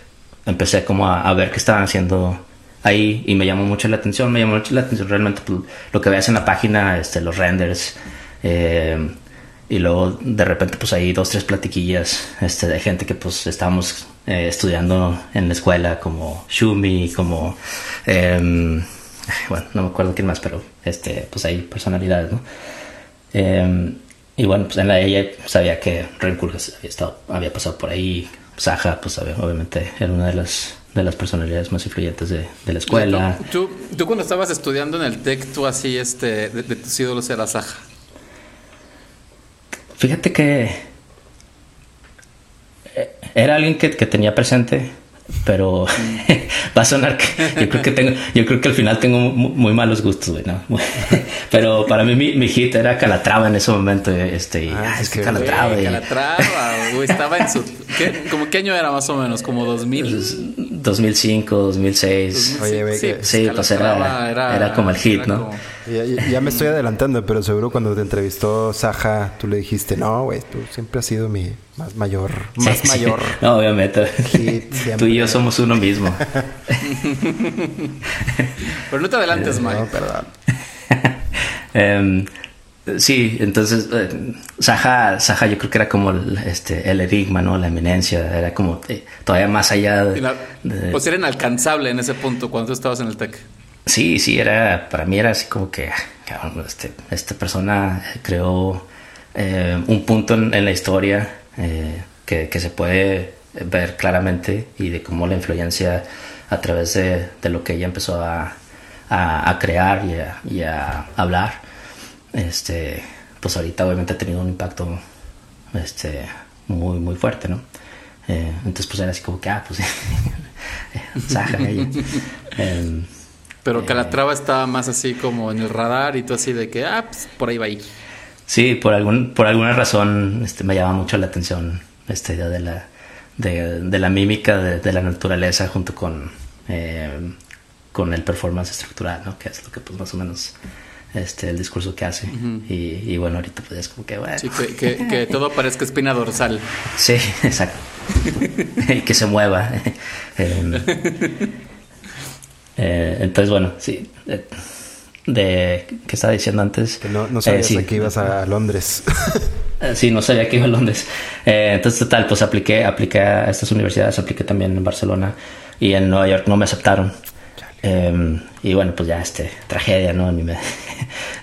empecé como a, a ver qué estaban haciendo ahí y me llamó mucho la atención, me llamó mucho la atención realmente pues, lo que veas en la página, este, los renders, eh, y luego de repente pues ahí dos, tres platiquillas este, de gente que pues estábamos eh, estudiando en la escuela como Shumi, como... em, bueno, no me acuerdo quién más, pero este, pues hay personalidades, ¿no? Eh, y bueno, pues en la ella sabía que Ren había, estado, había pasado por ahí. Saja, pues obvia- obviamente era una de las, de las personalidades más influyentes de, de la escuela. ¿Tú, tú cuando estabas estudiando en el TEC, tú así, este, de, de tus ídolos era Saja. Fíjate que eh, era alguien que, que tenía presente, pero va a sonar que yo creo que tengo, yo creo que al final tengo mu- muy, malos gustos, güey, ¿no? Pero para mí mi, mi hit era Calatrava en ese momento, este, y, Ah, es que Calatrava. Güey, y- Calatrava, güey, estaba en su... ¿qué, como, ¿Qué año era más o menos? ¿Como 2000? 2005, 2006. Oye, güey, que- Sí, pues era- era como el hit, ¿no? como- Ya, me estoy adelantando, pero seguro cuando te entrevistó Saja, tú le dijiste, no, güey, tú siempre has sido mi más mayor, más Sí, sí. mayor. No, obviamente. Hit. Tú y yo somos uno mismo. Pero no te adelantes, Mike. No, perdón. Em, sí, entonces eh, Saja, Saja yo creo que era como el, este, el enigma, ¿no? La eminencia. Era como eh, todavía más allá de... La- de- Pues era inalcanzable en ese punto cuando tú estabas en el TEC. Sí, sí, era, para mí era así como que, ah, cabrón, este, esta persona creó eh, un punto en, en la historia eh, que, que se puede ver claramente y de cómo la influencia a través de, de lo que ella empezó a, a- a crear y a, y a hablar, este, pues ahorita obviamente ha tenido un impacto este, muy, muy fuerte, ¿no? Eh, entonces pues era así como que, ah, pues, Saja, ella. Em, Pero Calatrava estaba más así como en el radar y tú así de que, ah, pues por ahí va a ir. Sí, por algún, por alguna razón este, me llama mucho la atención esta idea de la, de, de la mímica de, de la naturaleza junto con, eh, con el performance estructural, ¿no? Que es lo que pues más o menos este, el discurso que hace. y, y bueno, ahorita pues es como que bueno. Sí, que, que- que todo parezca espina dorsal. Sí, exacto. y que se mueva. Em, eh, entonces, bueno, sí. De, de- ¿Qué estaba diciendo antes? Que no, no Eh, sabías sí. a que ibas a Londres. Eh, Sí, no sabía que iba a Londres. Eh, entonces, total, pues apliqué, apliqué a estas universidades, apliqué también en Barcelona y en Nueva York no me aceptaron. Eh, y bueno, pues ya, este, tragedia, ¿no?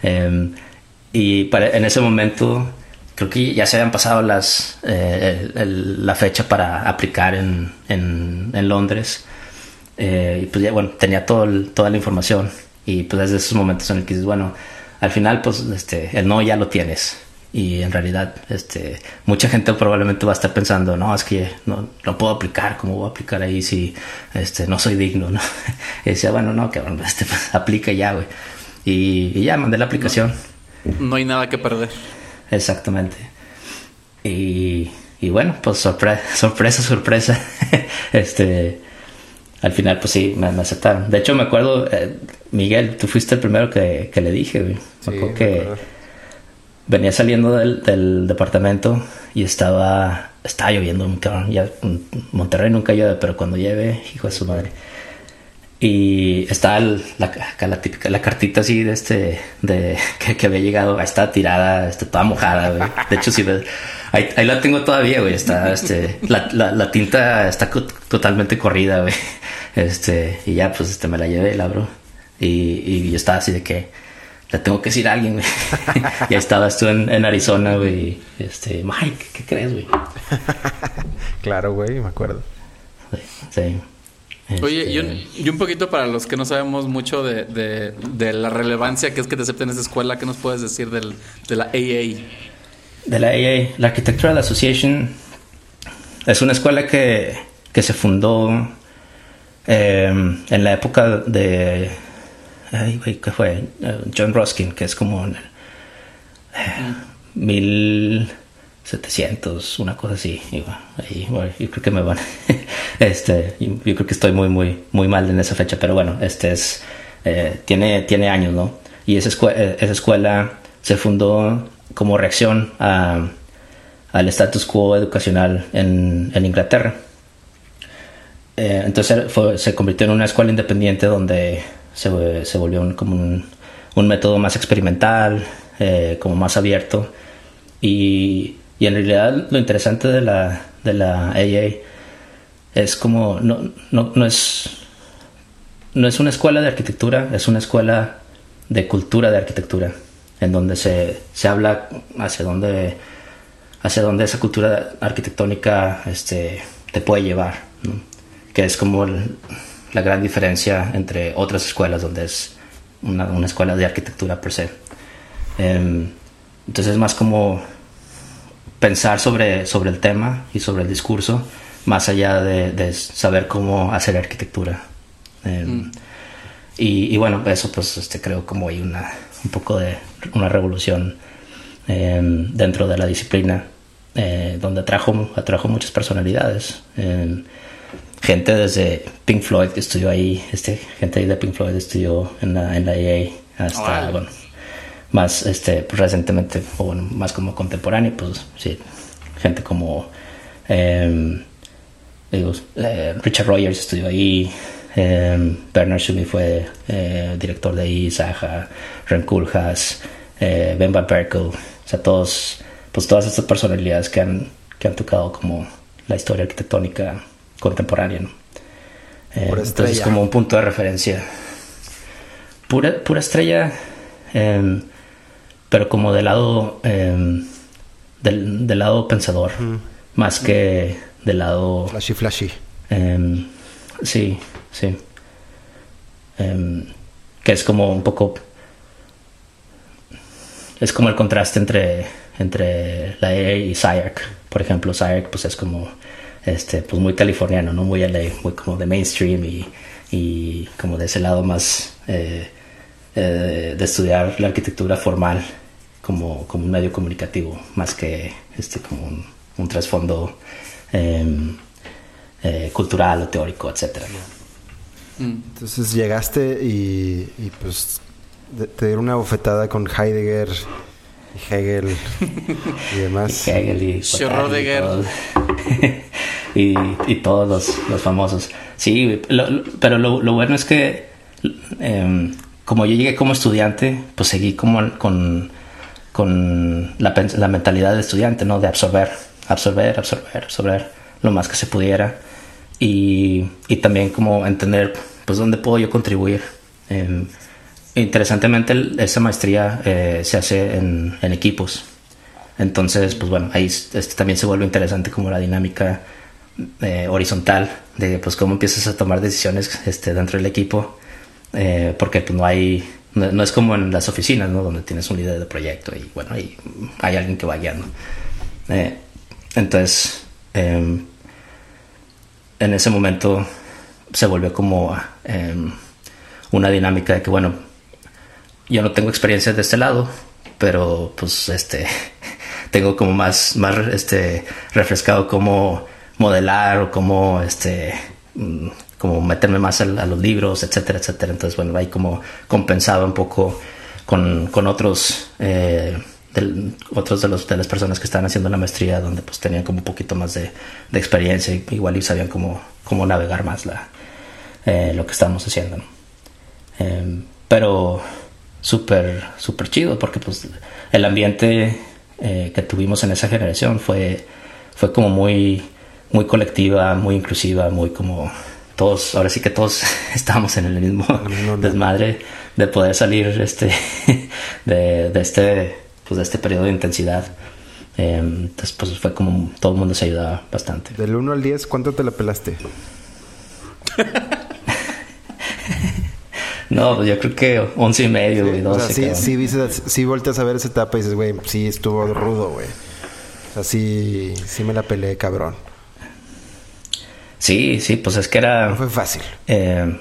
Eh, y para- en ese momento, creo que ya se habían pasado las, eh, el- el- la fecha para aplicar en, en, en Londres. Eh, y pues ya, bueno, tenía todo el- toda la información. Y pues desde esos momentos en el que dices, bueno, al final, pues este, el no ya lo tienes. Y en realidad, este, mucha gente probablemente va a estar pensando, no, es que no, no puedo aplicar, ¿cómo voy a aplicar ahí si este, no soy digno? ¿no? Y decía, bueno, no, que este, pues, aplica ya, güey. Y, y ya mandé la aplicación. No hay nada que perder. Exactamente. Y, y bueno, pues sorpre- sorpresa, sorpresa. este, al final, pues sí, me, me aceptaron. De hecho, me acuerdo, eh, Miguel, tú fuiste el primero que, que le dije, güey. Me acuerdo me que acuerdo. Venía saliendo del, del departamento y estaba, estaba lloviendo, un cabrón. Ya, Monterrey nunca llueve, pero cuando llueve, hijo de su madre. Y estaba el- la, la típica, la cartita así de este, de que, que había llegado, ahí está tirada, este, toda mojada, güey. De hecho, si ves, ahí, ahí la tengo todavía, güey. Está, este, la, la, la tinta está co- totalmente corrida, güey. Este, y ya, pues, este, me la llevé la abro. Y, y yo estaba así de que, le tengo que decir a alguien, güey. y ahí estabas tú en, en Arizona, güey. y, Este, Mike, ¿qué crees, güey? claro, güey, me acuerdo. Sí. Oye, Este, y un, y un poquito para los que no sabemos mucho de, de- de la relevancia que es que te acepten en esa escuela, ¿qué nos puedes decir del, de la AA? de la AA, la Architectural Association es una escuela que, que se fundó eh, en la época de... Ay, güey, ¿qué fue? Eh, John Ruskin, que es como en el, eh, 1700, una cosa así. Y, ahí, bueno, yo creo que me van... este, yo, creo que estoy muy, muy, muy mal en esa fecha, pero bueno, este es... eh, tiene, tiene años, ¿no? Y esa, eh, esa escuela se fundó como reacción a, al status quo educacional en, en Inglaterra. Entonces se convirtió en una escuela independiente donde se, se volvió un- como un, un método más experimental, eh, como más abierto. Y, y en realidad lo interesante de la, de la AA es como, no, no, no es, no es una escuela de arquitectura, es una escuela de cultura de arquitectura, en donde se, se habla hacia dónde, hacia dónde esa cultura arquitectónica este, te puede llevar, que es como el- la gran diferencia entre otras escuelas donde es una, una escuela de arquitectura per se. Em, entonces es más como pensar sobre, sobre el tema y sobre el discurso, más allá de, de saber cómo hacer arquitectura. Em, y, y bueno, eso pues este, creo como hay una, un poco de una revolución em, dentro de la disciplina, eh, donde atrajo, atrajo muchas personalidades. Em, gente desde Pink Floyd que estudió ahí, este, gente ahí de Pink Floyd estudió en la, en la AA hasta, bueno, más este, pues, recientemente, o bueno, más como contemporáneo, pues sí, gente como em, digo, eh, Richard Rogers estudió ahí, eh, Bernard Sumi fue director de ahí, Zaha, Rem Koolhaas, eh, Ben Van Berkel, o sea, todos, pues todas estas personalidades que han, que han tocado como la historia arquitectónica contemporánea, ¿no? Eh, entonces como un punto de referencia. Pura, pura estrella, em, pero como del lado em, del, del lado pensador, más que del lado Flashy, flashy. Em, sí, sí. Que es como un poco. Es como el contraste entre, entre la EA y SIAC. Por ejemplo, SIAC pues es como este, pues muy californiano, ¿no? Muy como de mainstream y, y como de ese lado más eh, eh, de estudiar la arquitectura formal como, como un medio comunicativo, más que este como un, trasfondo em, eh, cultural o teórico, etcétera. Entonces llegaste y, y, pues te dieron una bofetada con Heidegger y Hegel y demás. Hegel y Schrödinger. y, y todos los, los famosos. Sí, lo- lo- pero lo, lo bueno es que em, como yo llegué como estudiante, pues seguí como con, con la mentalidad de estudiante, ¿no? De absorber, absorber, absorber, absorber lo más que se pudiera. Y, y también como entender, pues, dónde puedo yo contribuir. Em, interesantemente, esa maestría eh, se hace en, en equipos. Entonces, pues bueno, ahí este, también se vuelve interesante como la dinámica eh, horizontal de pues cómo empiezas a tomar decisiones este, dentro del equipo, eh, porque pues no hay, no, no es como en las oficinas, ¿no? Donde tienes un líder de proyecto y bueno, ahí hay alguien que va guiando. Eh, entonces, em, en ese momento se volvió como em, una dinámica de que bueno, yo no tengo experiencia de este lado, pero pues este tengo como más, más este refrescado cómo modelar o cómo este mm, como meterme más a, a los libros, etcétera, etcétera. Entonces, bueno, ahí como compensaba un poco con, con otros eh, otros de los de las personas que estaban haciendo la maestría donde pues tenían como un poquito más de, de experiencia y igual y sabían cómo, cómo navegar más la eh, lo que estábamos haciendo. Em, pero súper, súper chido porque pues el ambiente eh, que tuvimos en esa generación fue, fue como muy, muy colectiva, muy inclusiva, muy como todos, ahora sí que todos estábamos en el mismo desmadre de poder salir este, de, de este, pues de este periodo de intensidad. Em, entonces pues fue como todo el mundo se ayudaba bastante. Del 1 al 10, ¿cuánto te la pelaste? No, pues yo creo que once y medio, güey, o sea, sí, sí, dices, sí volteas a ver esa etapa y dices, güey, sí estuvo rudo, güey. Así, sí me la peleé, cabrón. Sí, sí, pues es que era... No fue fácil. eh,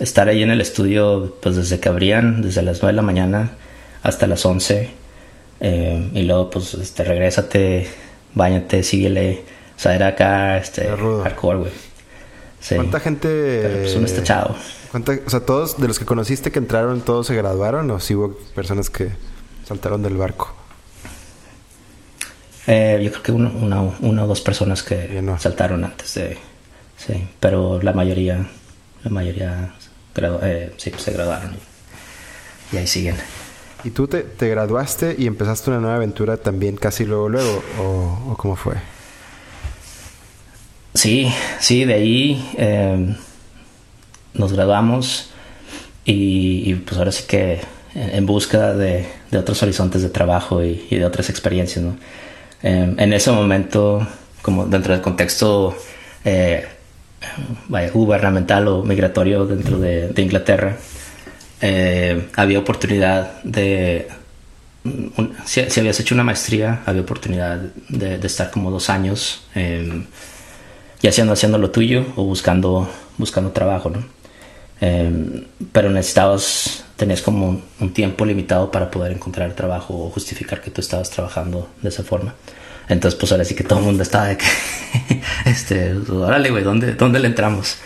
estar ahí en el estudio, pues desde que abrían, desde las 9 de la mañana hasta las 11. eh, y luego, pues, este, regrésate, bañate, síguele. O sea, era acá, este, hardcore, güey. Sí. ¿Cuánta gente... Pero, pues chavo. cuánta- o sea, todos de los que conociste que entraron, todos se graduaron o sí hubo personas que saltaron del barco? Eh, yo creo que uno, una, una o dos personas que no. saltaron antes de... Sí, pero la mayoría, la mayoría gradu- eh, sí, pues, se graduaron y, y ahí siguen. ¿Y tú te, te graduaste y empezaste una nueva aventura también casi luego, luego? ¿O, o cómo fue? Sí, sí, de ahí eh, nos graduamos y, y, pues ahora sí que en, búsqueda de, otros horizontes de trabajo y, de otras experiencias. Eh, en ese momento, como dentro del contexto eh, gubernamental o migratorio dentro de, Inglaterra, eh, había oportunidad de... si, habías hecho una maestría, había oportunidad de, estar como dos años eh, ya haciendo, haciendo lo tuyo o buscando, buscando trabajo. Eh, pero necesitabas, tenías como un, un tiempo limitado para poder encontrar trabajo o justificar que tú estabas trabajando de esa forma. Entonces, pues ahora sí que todo el mundo estaba de que, este, órale, güey, ¿dónde, ¿dónde le entramos?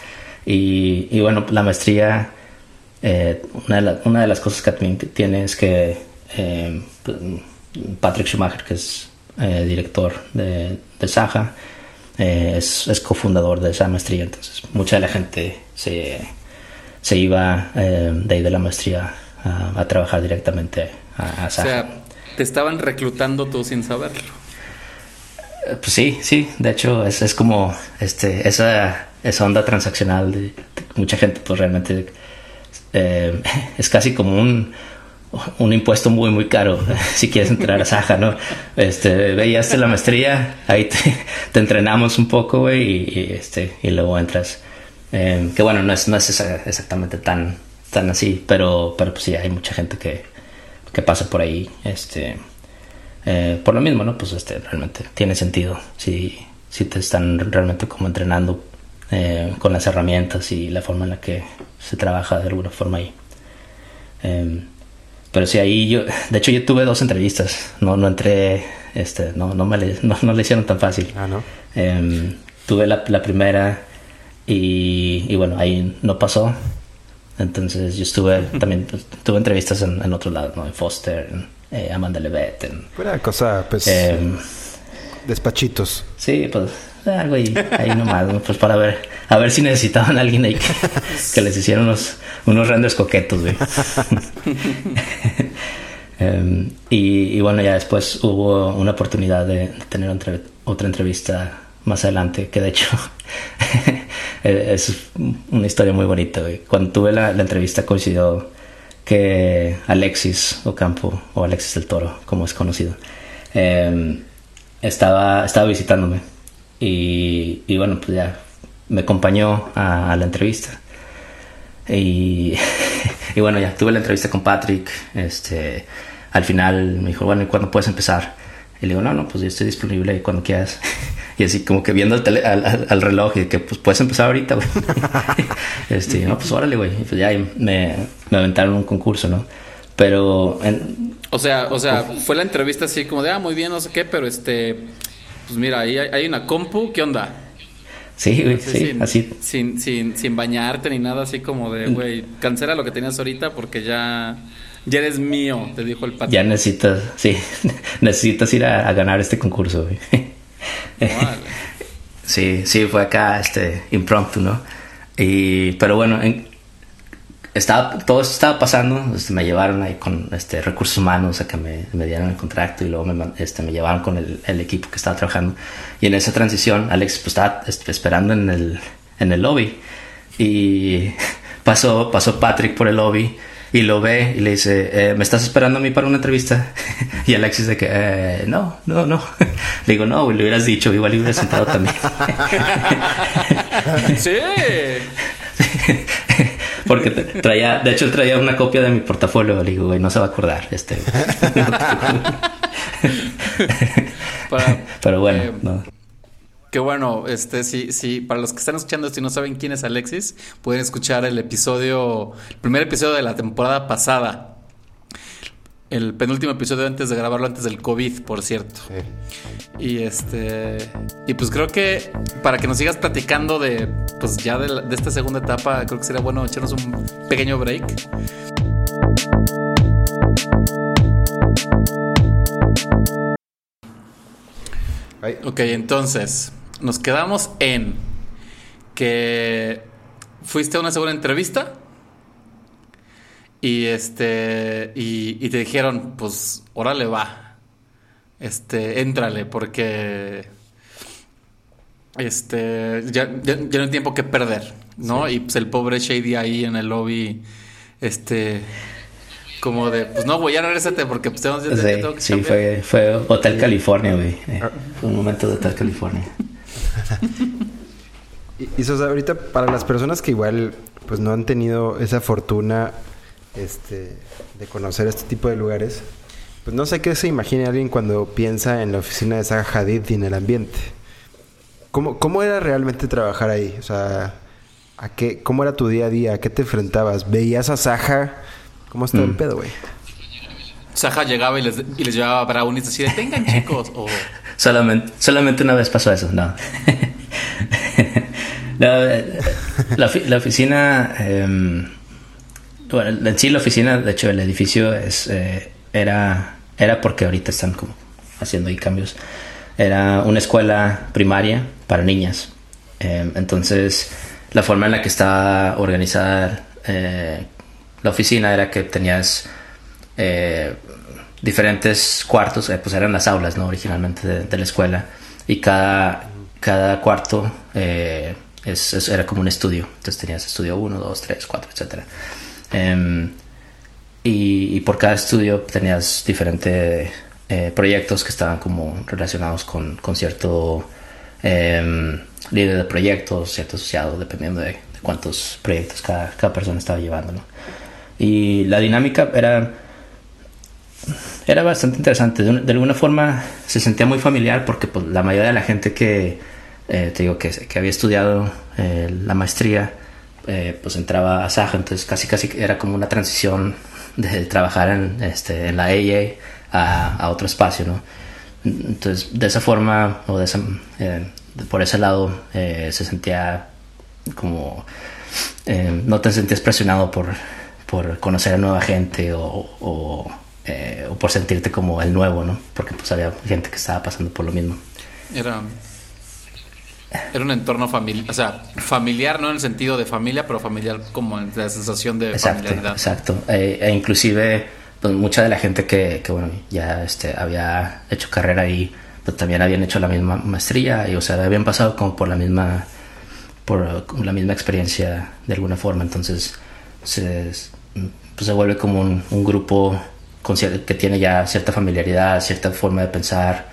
Y, y bueno, la maestría, eh, una, de la- una de las cosas que tiene es que eh, Patrick Schumacher, que es eh, director de, de Saja, eh, es, es cofundador de esa maestría, entonces mucha de la gente se, se iba eh, de ahí de la maestría a, a trabajar directamente a, a O Saja. sea, te estaban reclutando tú sin saberlo. Eh, Pues sí, sí, de hecho es, es como este, esa, esa onda transaccional de, de mucha gente pues realmente eh, es casi como un, un impuesto muy muy caro si quieres entrar a Saja, ¿no? Este, veías la maestría, ahí te, te entrenamos un poco, güey, y, y, este, y luego entras. Eh, que bueno, no es, no es exactamente tan, tan así, pero, pero pues sí, hay mucha gente que, que pasa por ahí, este... Eh, por lo mismo, ¿no? Pues este, realmente tiene sentido. Si, si te están realmente como entrenando eh, con las herramientas y la forma en la que se trabaja de alguna forma ahí. Eh, pero sí, ahí yo, de hecho yo tuve dos entrevistas. No, no entré, este, no, no me le, no, no le hicieron tan fácil. Ah, ¿no? Eh, tuve la, la primera y, y bueno, ahí no pasó. Entonces yo estuve también, pues, tuve entrevistas en, en otros lados, ¿no? En Foster, en eh, Amanda Levet, en... Fuera cosa, pues, eh, despachitos. sí, pues algo ahí, ahí nomás, ¿no? pues para ver, a ver si necesitaban a alguien ahí que, que les hiciera unos, unos renders coquetos, güey. Em, y, y bueno, ya después hubo una oportunidad de, de tener otra, otra entrevista más adelante, que de hecho es una historia muy bonita, güey. Cuando tuve la, la entrevista coincidió que Alexis Ocampo, o Alexis del Toro, como es conocido, em, estaba, estaba visitándome. Y, y bueno, pues ya me acompañó a, a la entrevista. Y, y bueno, ya tuve la entrevista con Patrick. Este, al final me dijo, bueno, ¿y cuándo puedes empezar? Y le digo, no, no, pues yo estoy disponible cuando quieras. Y así como que viendo el tele- al, al- al reloj y que pues puedes empezar ahorita, güey. este, no, pues órale, güey. Y pues ya y me, me aventaron un concurso, ¿no? Pero en- O sea, o sea, fue la entrevista así como de, ah, muy bien, no sé qué, pero este, pues mira, ahí hay, hay una compu, ¿qué onda? sí, güey, Así, sí, sin, así. Sin, sin, sin bañarte ni nada así como de, güey, cancela lo que tenías ahorita porque ya, ya eres mío, te dijo el patrón. Ya necesitas, sí, necesitas ir a, a ganar este concurso, güey. Sí, sí, fue acá, este, impromptu, ¿no? Y, pero bueno, en- todo esto estaba pasando, este, me llevaron ahí con, este, recursos humanos a que me, me dieran el contrato y luego me, este, me llevaron con el, el equipo que estaba trabajando. Y en esa transición, Alex, pues, estaba este, esperando en el, en el lobby y pasó, pasó Patrick por el lobby y lo ve y le dice, eh, ¿me estás esperando a mí para una entrevista? Y Alexis de que, eh, no, no, no. Le digo, no, le hubieras dicho, igual le hubieras sentado también. sí. Porque traía, de hecho, traía una copia de mi portafolio. Le digo, güey, no se va a acordar. Este. Para- Pero bueno, eh, no. Que bueno, este sí, sí, para los que están escuchando esto y no saben quién es Alexis, pueden escuchar el episodio, el primer episodio de la temporada pasada. El penúltimo episodio antes de grabarlo antes del COVID, por cierto. Y este. Y pues creo que para que nos sigas platicando de. Pues ya de, la- de esta segunda etapa, creo que sería bueno echarnos un pequeño break. Ok, entonces, nos quedamos en que fuiste a una segunda entrevista y este y, y te dijeron, pues, órale va, este, éntrale porque este ya, ya, ya no hay tiempo que perder, ¿no? Y pues el pobre Shady ahí en el lobby, este, como de, pues no, güey, ya regrésate porque pues tengo, Sí, tengo que sí, cambiar". fue, fue Hotel California, güey. Eh, fue un momento de Hotel California. Y, y Sosa, ahorita para las personas que igual pues no han tenido esa fortuna este, de conocer este tipo de lugares, pues no sé qué se imagina alguien cuando piensa en la oficina de Zaha Hadid y en el ambiente. ¿Cómo, cómo era realmente trabajar ahí? O sea, ¿a qué, ¿cómo era tu día a día? ¿A qué te enfrentabas? ¿Veías a Zaha? ¿Cómo estaba el Mm. pedo, güey? Saja llegaba y les, y les llevaba brownies así de tengan chicos o Solamente, solamente una vez pasó eso, no. La, la oficina, em, bueno, en sí la oficina, de hecho el edificio es, eh, era, era porque ahorita están como haciendo ahí cambios. Era una escuela primaria para niñas. Em, entonces, la forma en la que estaba organizada eh, la oficina era que tenías eh, diferentes cuartos, eh, pues eran las aulas, ¿no? Originalmente de, de la escuela. Y cada, cada cuarto eh, es- es- era como un estudio. Entonces tenías estudio 1, 2, 3, 4, etc. y, y por cada estudio tenías diferentes eh, proyectos que estaban como relacionados con, con cierto em, líder de proyectos, cierto asociado, dependiendo de, de cuántos proyectos cada, cada persona estaba llevando, ¿no? Y la dinámica era era bastante interesante. De, un- de alguna forma se sentía muy familiar porque pues, la mayoría de la gente que, eh, te digo, que, había estudiado eh, la maestría, eh, pues entraba a Saja. Entonces casi casi era como una transición de trabajar en, este, la AA a, otro espacio, ¿no? Entonces de esa forma o de esa, por ese lado se sentía como... no te sentías presionado por, por conocer a nueva gente o, eh, o por sentirte como el nuevo, ¿no? Porque pues había gente que estaba pasando por lo mismo. era era un entorno familiar, o sea, familiar no en el sentido de familia, pero familiar como en la sensación de Exacto, familiaridad. exacto. Eh, e inclusive pues, mucha de la gente que, que, bueno, ya este, había hecho carrera ahí, pues también habían hecho la misma maestría y, o sea, habían pasado como por la misma, por la misma experiencia de alguna forma. Entonces, se, pues, se vuelve como un, un grupo con que tiene ya cierta familiaridad, cierta forma de pensar.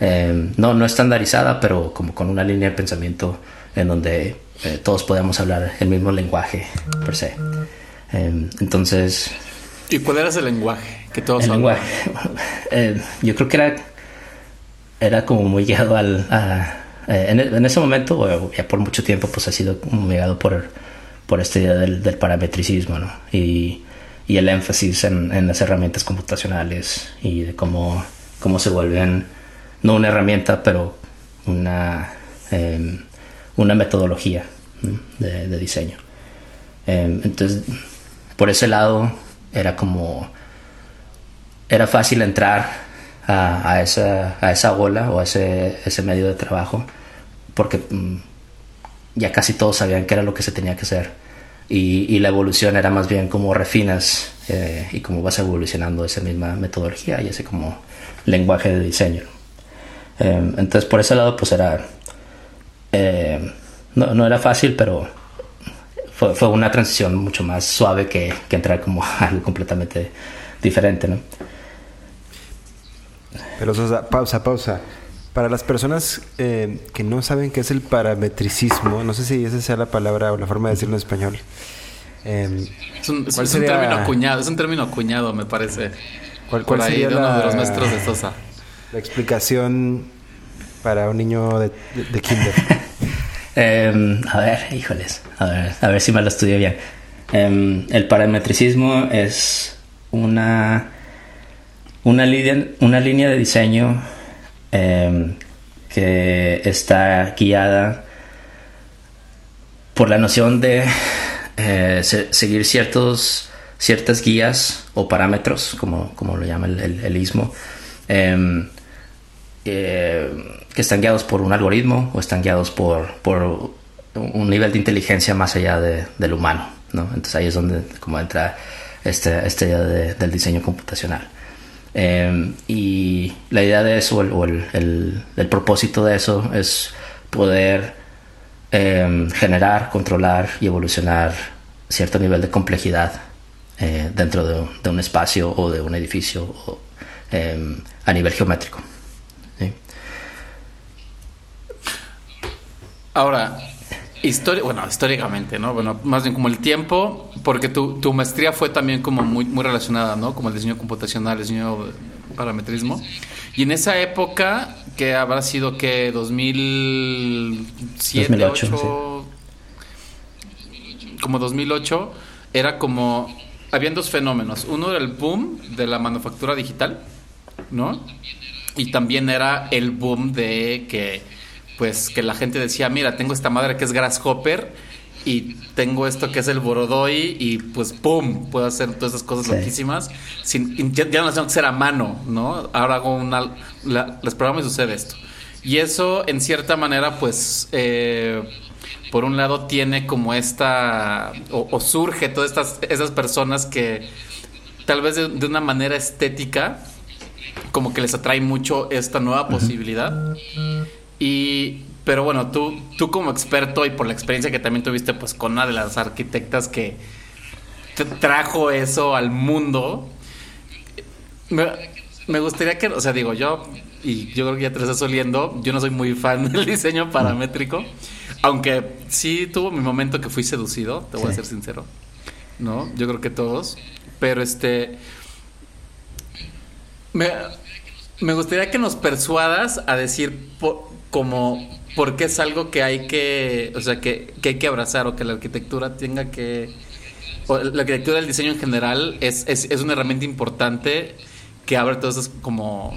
eh, no, no estandarizada, pero como con una línea de pensamiento en donde eh, todos podemos hablar el mismo lenguaje, per se. Eh, entonces, ¿Y cuál era ese lenguaje que todos el lenguaje, eh, yo creo que era, era como muy guiado al... a- eh, en, en ese momento, ya por mucho tiempo, pues ha sido como guiado por, por esta idea del, del parametricismo, ¿no? Y, y el énfasis en, las herramientas computacionales y de cómo, cómo se vuelven, no una herramienta, pero una, em, una metodología de, diseño. Em, entonces, por ese lado, era como era fácil entrar a, a esa, a esa ola o a ese, ese medio de trabajo porque mm, ya casi todos sabían qué era lo que se tenía que hacer y, y la evolución era más bien como refinas eh, y cómo vas evolucionando esa misma metodología y ese como lenguaje de diseño. Eh, entonces por ese lado pues era eh, no, no era fácil pero fue, fue una transición mucho más suave que, entrar como algo completamente diferente, ¿no? Pero Sosa, pausa, pausa. Para las personas eh, que no saben qué es el parametricismo, no sé si esa sea la palabra o la forma de decirlo en español. eh, Es un, es- ¿Cuál es un sería- término acuñado, es un término acuñado, me parece. ¿Cuál- Por cuál ahí sería de uno de los la- maestros de Sosa. la explicación para un niño de, de- de kinder? Em, a ver, híjoles, a ver, a ver si me lo estudio bien. Em, el parametricismo es una, una, línea, una línea de diseño em, que está guiada por la noción de eh, se- seguir ciertos, ciertas guías o parámetros, como, como lo llama el, el, em, que están guiados por un algoritmo o están guiados por, por un nivel de inteligencia más allá de- del humano. ¿no? Entonces ahí es donde como entra este, esta idea de- del diseño computacional. Eh, y la idea de eso, o el, el- propósito de eso, es poder eh, generar, controlar y evolucionar cierto nivel de complejidad eh, dentro de, un espacio o de un edificio eh, a nivel geométrico. Ahora, historia, bueno, históricamente, ¿no? Bueno, más bien como el tiempo, porque tu, tu maestría fue también como muy, muy relacionada, ¿no? Como el diseño computacional, el diseño de parametrismo. Y en esa época, que habrá sido que 2007, 2008, 2008, como 2008, era como, habían dos fenómenos. Uno era el boom de la manufactura digital, ¿no? Y también era el boom de que, pues, que la gente decía, mira, tengo esta madre que es Grasshopper y tengo esto que es el Borodoy y pues, ¡pum! Puedo hacer todas esas cosas Sí. loquísimas. Sin, ya, ya no las tengo que hacer a mano, ¿no? Ahora hago una... La, les programo y sucede esto. Y eso, en cierta manera, pues... eh, por un lado tiene como esta o, o surge todas estas esas personas que tal vez de, de una manera estética como que les atrae mucho esta nueva posibilidad y pero bueno tú tú como experto y por la experiencia que también tuviste pues con una de las arquitectas que te trajo eso al mundo me, me gustaría que o sea digo yo y yo creo que ya te lo estás oliendo yo no soy muy fan del diseño paramétrico aunque sí tuvo mi momento que fui seducido, te voy a ser sincero. ¿No? Yo creo que todos. Pero este. Me, me gustaría que nos persuadas a decir po- como por qué es algo que hay que. O sea, que, que hay que abrazar o que la arquitectura tenga que. O la arquitectura del diseño en general es, es, es una herramienta importante que abre todas esas como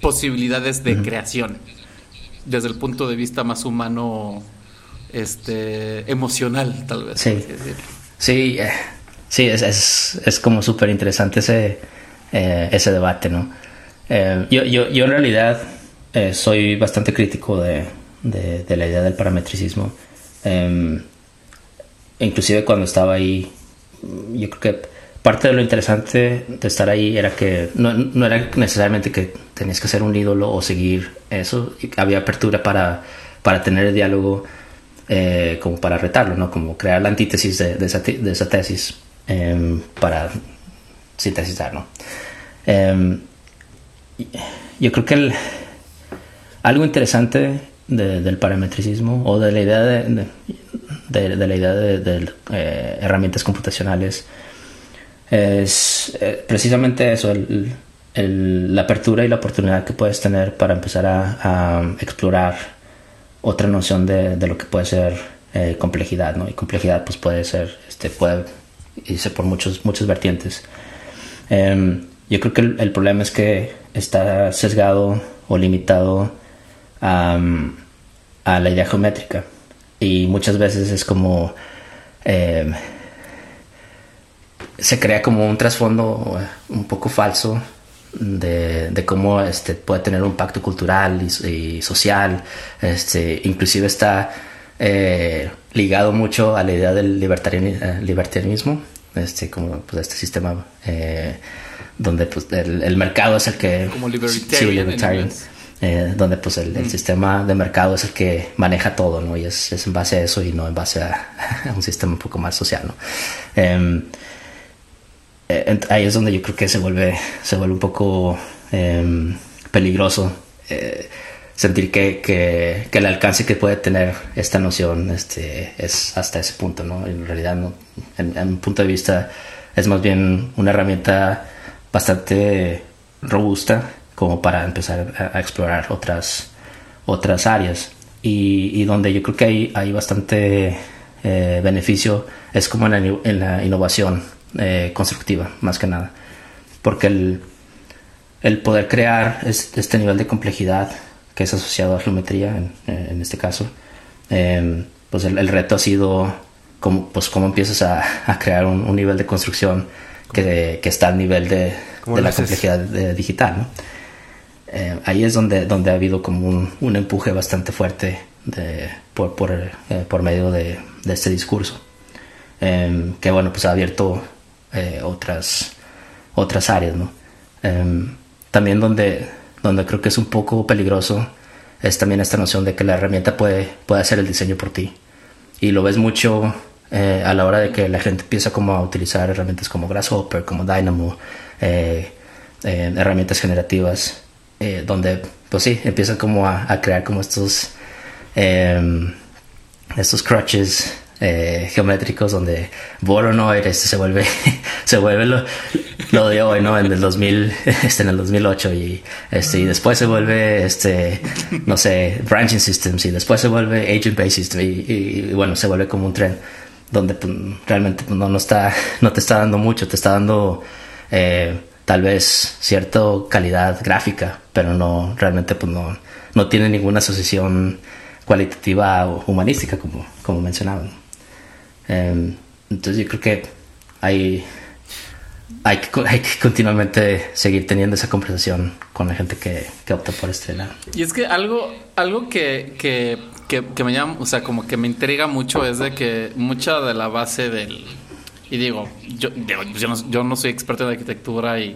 posibilidades de creación desde el punto de vista más humano, este, emocional, tal vez. Sí. Sí, eh, sí, es, es, es como súper interesante ese, eh, ese debate, ¿no? Eh, yo, yo, yo en realidad eh, soy bastante crítico de, de, de la idea del parametricismo. Eh, inclusive cuando estaba ahí, yo creo que parte de lo interesante de estar ahí era que no, no era necesariamente que tenías que ser un ídolo o seguir eso, había apertura para, para tener el diálogo eh, como para retarlo, ¿no? Como crear la antítesis de, de esa, de esa tesis em, para sintetizar, ¿no? Y- yo creo que el- algo interesante de- del parametricismo o de la idea de, de- la idea de, eh, herramientas computacionales es eh, precisamente eso, el- la apertura y la oportunidad que puedes tener para empezar a, explorar otra noción de, lo que puede ser eh, complejidad, ¿no? Y complejidad pues puede ser, este, puede irse por muchos, muchas vertientes. Em, yo creo que el problema es que está sesgado o limitado a la idea geométrica y muchas veces es como em, se crea como un trasfondo eh, un poco falso de, de cómo este puede tener un impacto cultural y, y social. Este inclusive está eh, ligado mucho a la idea del eh, libertarianismo. Este como pues este sistema eh, donde pues el, el mercado es el que Como libertarian libertarian. Eh, donde pues el, el sistema de mercado es el que maneja todo, ¿no? Y es, es en base a eso y no en base a, a un sistema un poco más social, ¿no? Em, eh, ahí es donde yo creo que se vuelve, se vuelve un poco em, peligroso eh, sentir que, que, que el alcance que puede tener esta noción este, es hasta ese punto, ¿no? En realidad, no, en, en mi punto de vista, es más bien una herramienta bastante robusta como para empezar a, a explorar otras otras áreas. Y, y donde yo creo que hay, hay bastante eh, beneficio es como en la, en la innovación eh, constructiva, más que nada. Porque el, el poder crear este nivel de complejidad que es asociado a geometría, en, en este caso, eh, pues el, el, reto ha sido cómo, pues cómo empiezas a, a crear un, un, nivel de construcción que, que está al nivel de, de la complejidad de, digital. ¿no? Eh, ahí es donde, donde ha habido como un, un empuje bastante fuerte de, por, por, eh, por medio de, este discurso. Eh, que bueno, pues ha abierto eh, otras, otras áreas. ¿no? también donde, donde creo que es un poco peligroso es también esta noción de que la herramienta puede, puede hacer el diseño por ti. Y lo ves mucho a la hora de que la gente empieza como a utilizar herramientas como Grasshopper, como Dynamo, herramientas generativas eh, donde pues sí, empiezan como a, crear como estos, eh, estos crutches eh, geométricos donde Voronoi este, se vuelve, se vuelve lo, lo, de hoy, ¿no? En el 2000, este, en el 2008 y, este, y después se vuelve, este, no sé, branching systems y después se vuelve agent based system y bueno, se vuelve como un tren donde pues, realmente pues, no, no, está, no te está dando mucho, te está dando eh, tal vez cierta calidad gráfica, pero no realmente pues no, no tiene ninguna asociación cualitativa o humanística como, como mencionaban. Eh, entonces yo creo que hay, hay, que, hay que continuamente seguir teniendo esa conversación con la gente que, que opta por estrenar. Y es que algo, algo que, que, que me llama, o sea, como que me intriga mucho es de que mucha de la base del, y digo, yo, yo, no, yo no soy experto en arquitectura, y,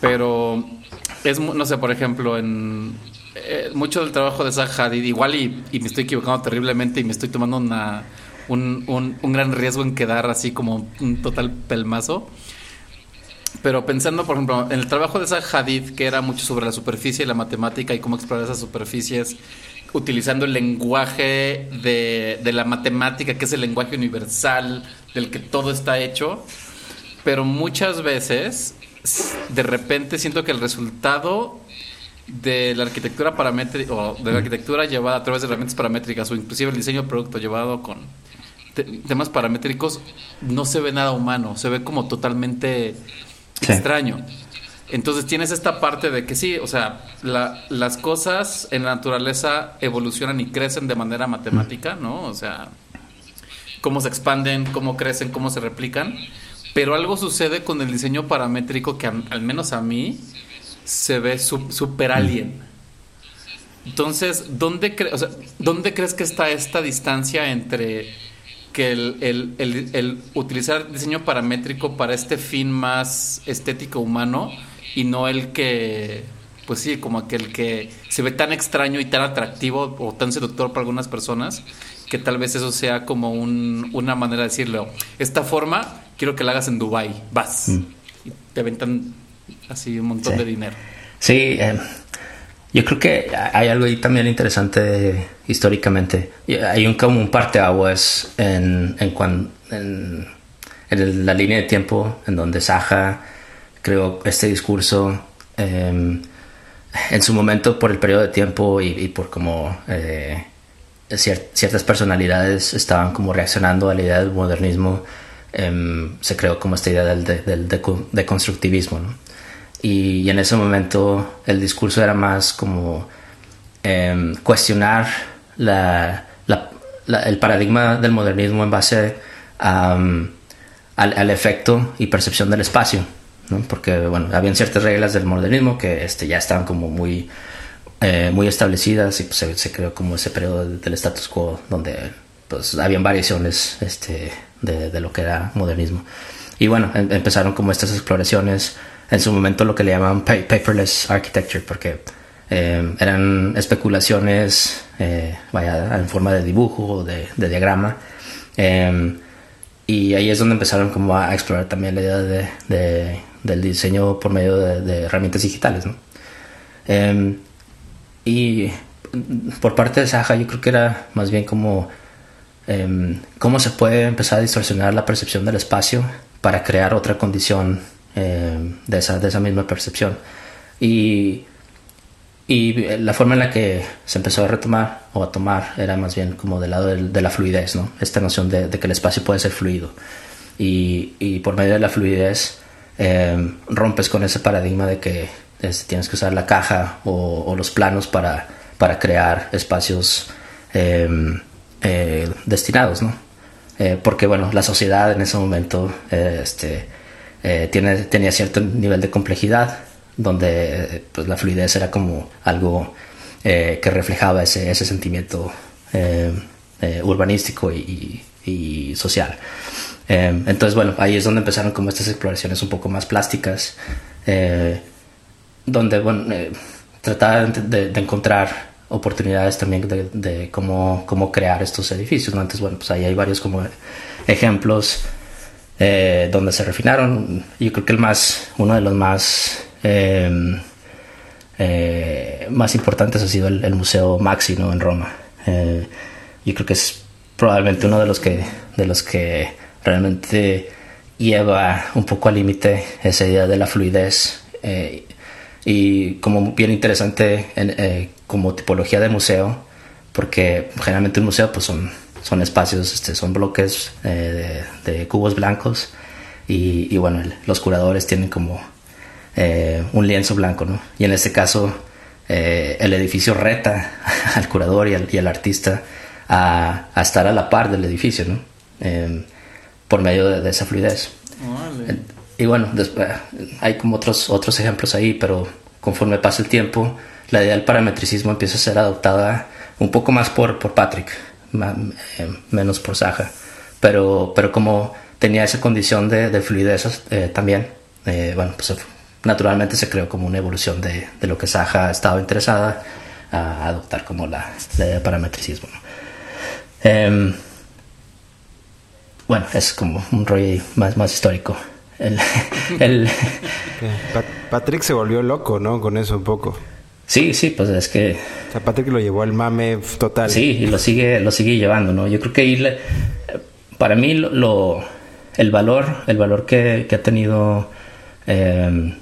pero es, no sé, por ejemplo, en eh, mucho del trabajo de Zaha Hadid, igual y, y, me estoy equivocando terriblemente y me estoy tomando una, un, un, un, gran riesgo en quedar así como un total pelmazo. Pero pensando, por ejemplo, en el trabajo de Zaha Hadid, que era mucho sobre la superficie y la matemática y cómo explorar esas superficies utilizando el lenguaje de, de, la matemática, que es el lenguaje universal del que todo está hecho, pero muchas veces de repente siento que el resultado de la arquitectura paramétrica o de la arquitectura llevada a través de herramientas paramétricas o inclusive el diseño de producto llevado con te temas paramétricos no se ve nada humano, se ve como totalmente sí. extraño. Entonces tienes esta parte de que sí, o sea, la, las cosas en la naturaleza evolucionan y crecen de manera matemática, ¿no? O sea, cómo se expanden, cómo crecen, cómo se replican. Pero algo sucede con el diseño paramétrico que al menos a mí se ve su, super alien. Entonces, ¿dónde, cre o sea, ¿dónde crees que está esta distancia entre que el, el, el, el, utilizar diseño paramétrico para este fin más estético humano y no el que, pues sí, como aquel que se ve tan extraño y tan atractivo o tan seductor para algunas personas, que tal vez eso sea como un, una manera de decirlo. Esta forma quiero que la hagas en Dubai, vas. Mm. Y te ventan así un montón sí. de dinero. Sí, eh, yo creo que hay algo ahí también interesante históricamente. Hay un como un parteaguas en, en, cuan, en, en la línea de tiempo en donde Saja creo este discurso eh, en su momento por el periodo de tiempo y, por como eh, cier ciertas personalidades estaban como reaccionando a la idea del modernismo eh, se creó como esta idea del, de, del deconstructivismo y, en ese momento el discurso era más como em, cuestionar el paradigma del modernismo en base al, al efecto y percepción del espacio ¿no? porque bueno, habían ciertas reglas del modernismo que este, ya estaban como muy, eh, muy establecidas y pues, se, se, creó como ese periodo del status quo donde pues habían variaciones este, de, de, lo que era modernismo. Y bueno, em, empezaron como estas exploraciones, en su momento lo que le llamaban paperless architecture, porque eh, eran especulaciones, eh, vaya, en forma de dibujo o de, de diagrama. Eh, y ahí es donde empezaron como a explorar también la idea de, de del diseño por medio de, de herramientas digitales. Eh, y por parte de Saja yo creo que era más bien como eh, cómo se puede empezar a distorsionar la percepción del espacio para crear otra condición eh, de, esa, de esa misma percepción. Y y la forma en la que se empezó a retomar o a tomar era más bien como del lado de, la fluidez, ¿no? Esta noción de, que el espacio puede ser fluido. Y, y por medio de la fluidez eh, rompes con ese paradigma de que este, tienes que usar la caja o, los planos para, para crear espacios em, eh, destinados, ¿no? porque, bueno, la sociedad en ese momento este, tiene, tenía cierto nivel de complejidad donde pues, la fluidez era como algo eh, que reflejaba ese, ese sentimiento eh, eh, urbanístico y, social. Entonces, bueno, ahí es donde empezaron como estas exploraciones un poco más plásticas, donde, bueno, trataban de, encontrar oportunidades también de, cómo, cómo, crear estos edificios. ¿no? Entonces, bueno, pues ahí hay varios como ejemplos donde se refinaron. Yo creo que el más, uno de los más eh, eh, más importantes ha sido el, Museo Maxi en Roma. Eh, yo creo que es probablemente uno de los que, de los que realmente lleva un poco al límite esa idea de la fluidez y como bien interesante como tipología de museo porque generalmente un museo pues son, son espacios, este, son bloques de, cubos blancos y, y bueno, los curadores tienen como eh, un lienzo blanco, ¿no? Y en este caso, eh, el edificio reta al curador y al, artista a, estar a la par del edificio, ¿no? Por medio de, esa fluidez. Y bueno, hay como otros, otros ejemplos ahí, pero conforme pasa el tiempo, la idea del parametricismo empieza a ser adoptada un poco más por, por Patrick, eh, menos por Saja. Pero, pero como tenía esa condición de, de fluidez también, bueno, pues naturalmente se creó como una evolución de, de lo que Saja estaba interesada a adoptar como la, la idea de parametricismo. Em, bueno, es como un rollo más, más histórico. El, el Patrick se volvió loco, ¿no? Con eso un poco. Sí, sí, pues es que... O sea, Patrick lo llevó al mame total. Sí, y lo sigue, lo sigue llevando, ¿no? Yo creo que irle, para mí lo, el valor, el valor que, que ha tenido eh,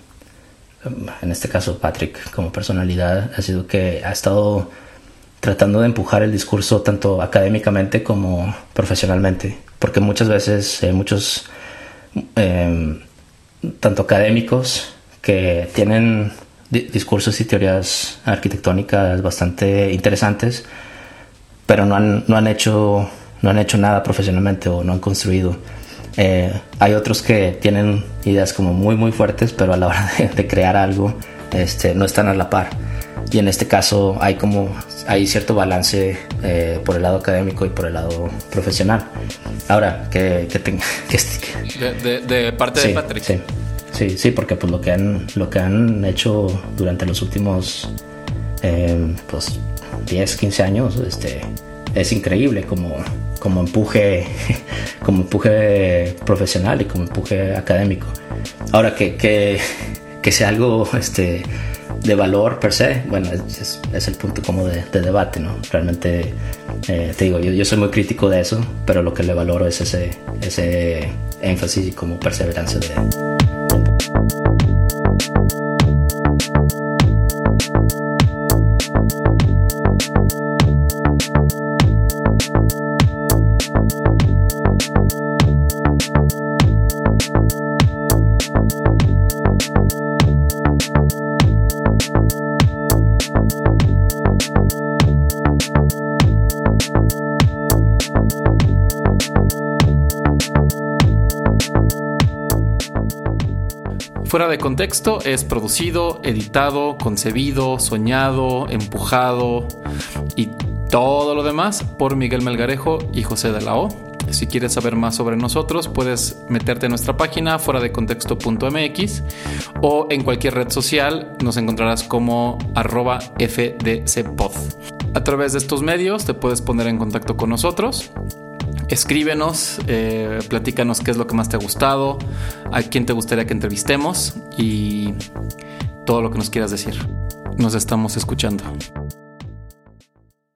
en este caso Patrick como personalidad, ha sido que ha estado tratando de empujar el discurso tanto académicamente como profesionalmente, porque muchas veces eh, muchos, em, tanto académicos que tienen discursos y teorías arquitectónicas bastante interesantes, pero no han, no han, hecho, no han hecho nada profesionalmente o no han construido. Eh, hay otros que tienen ideas como muy muy fuertes, pero a la hora de, crear algo este, no están a la par. Y en este caso hay como hay cierto balance eh, por el lado académico y por el lado profesional. Ahora, que, que, que, de, parte de Patrick. Sí, sí, sí, porque pues lo que han, lo que han hecho durante los últimos eh, pues 10, 15 años este, es increíble como como empuje, como empuje profesional y como empuje académico. Ahora que, que, que sea algo este, de valor per se, bueno, es, es el punto como de, de, debate, ¿no? Realmente, eh, te digo, yo, yo, soy muy crítico de eso, pero lo que le valoro es ese, ese énfasis y como perseverancia de... Fuera de contexto es producido, editado, concebido, soñado, empujado y todo lo demás por Miguel Melgarejo y José de la O. Si quieres saber más sobre nosotros, puedes meterte en nuestra página fuera de contexto.mx o en cualquier red social nos encontrarás como arroba fdcpod. A través de estos medios te puedes poner en contacto con nosotros escríbenos, eh, platícanos qué es lo que más te ha gustado, a quién te gustaría que entrevistemos y todo lo que nos quieras decir. Nos estamos escuchando.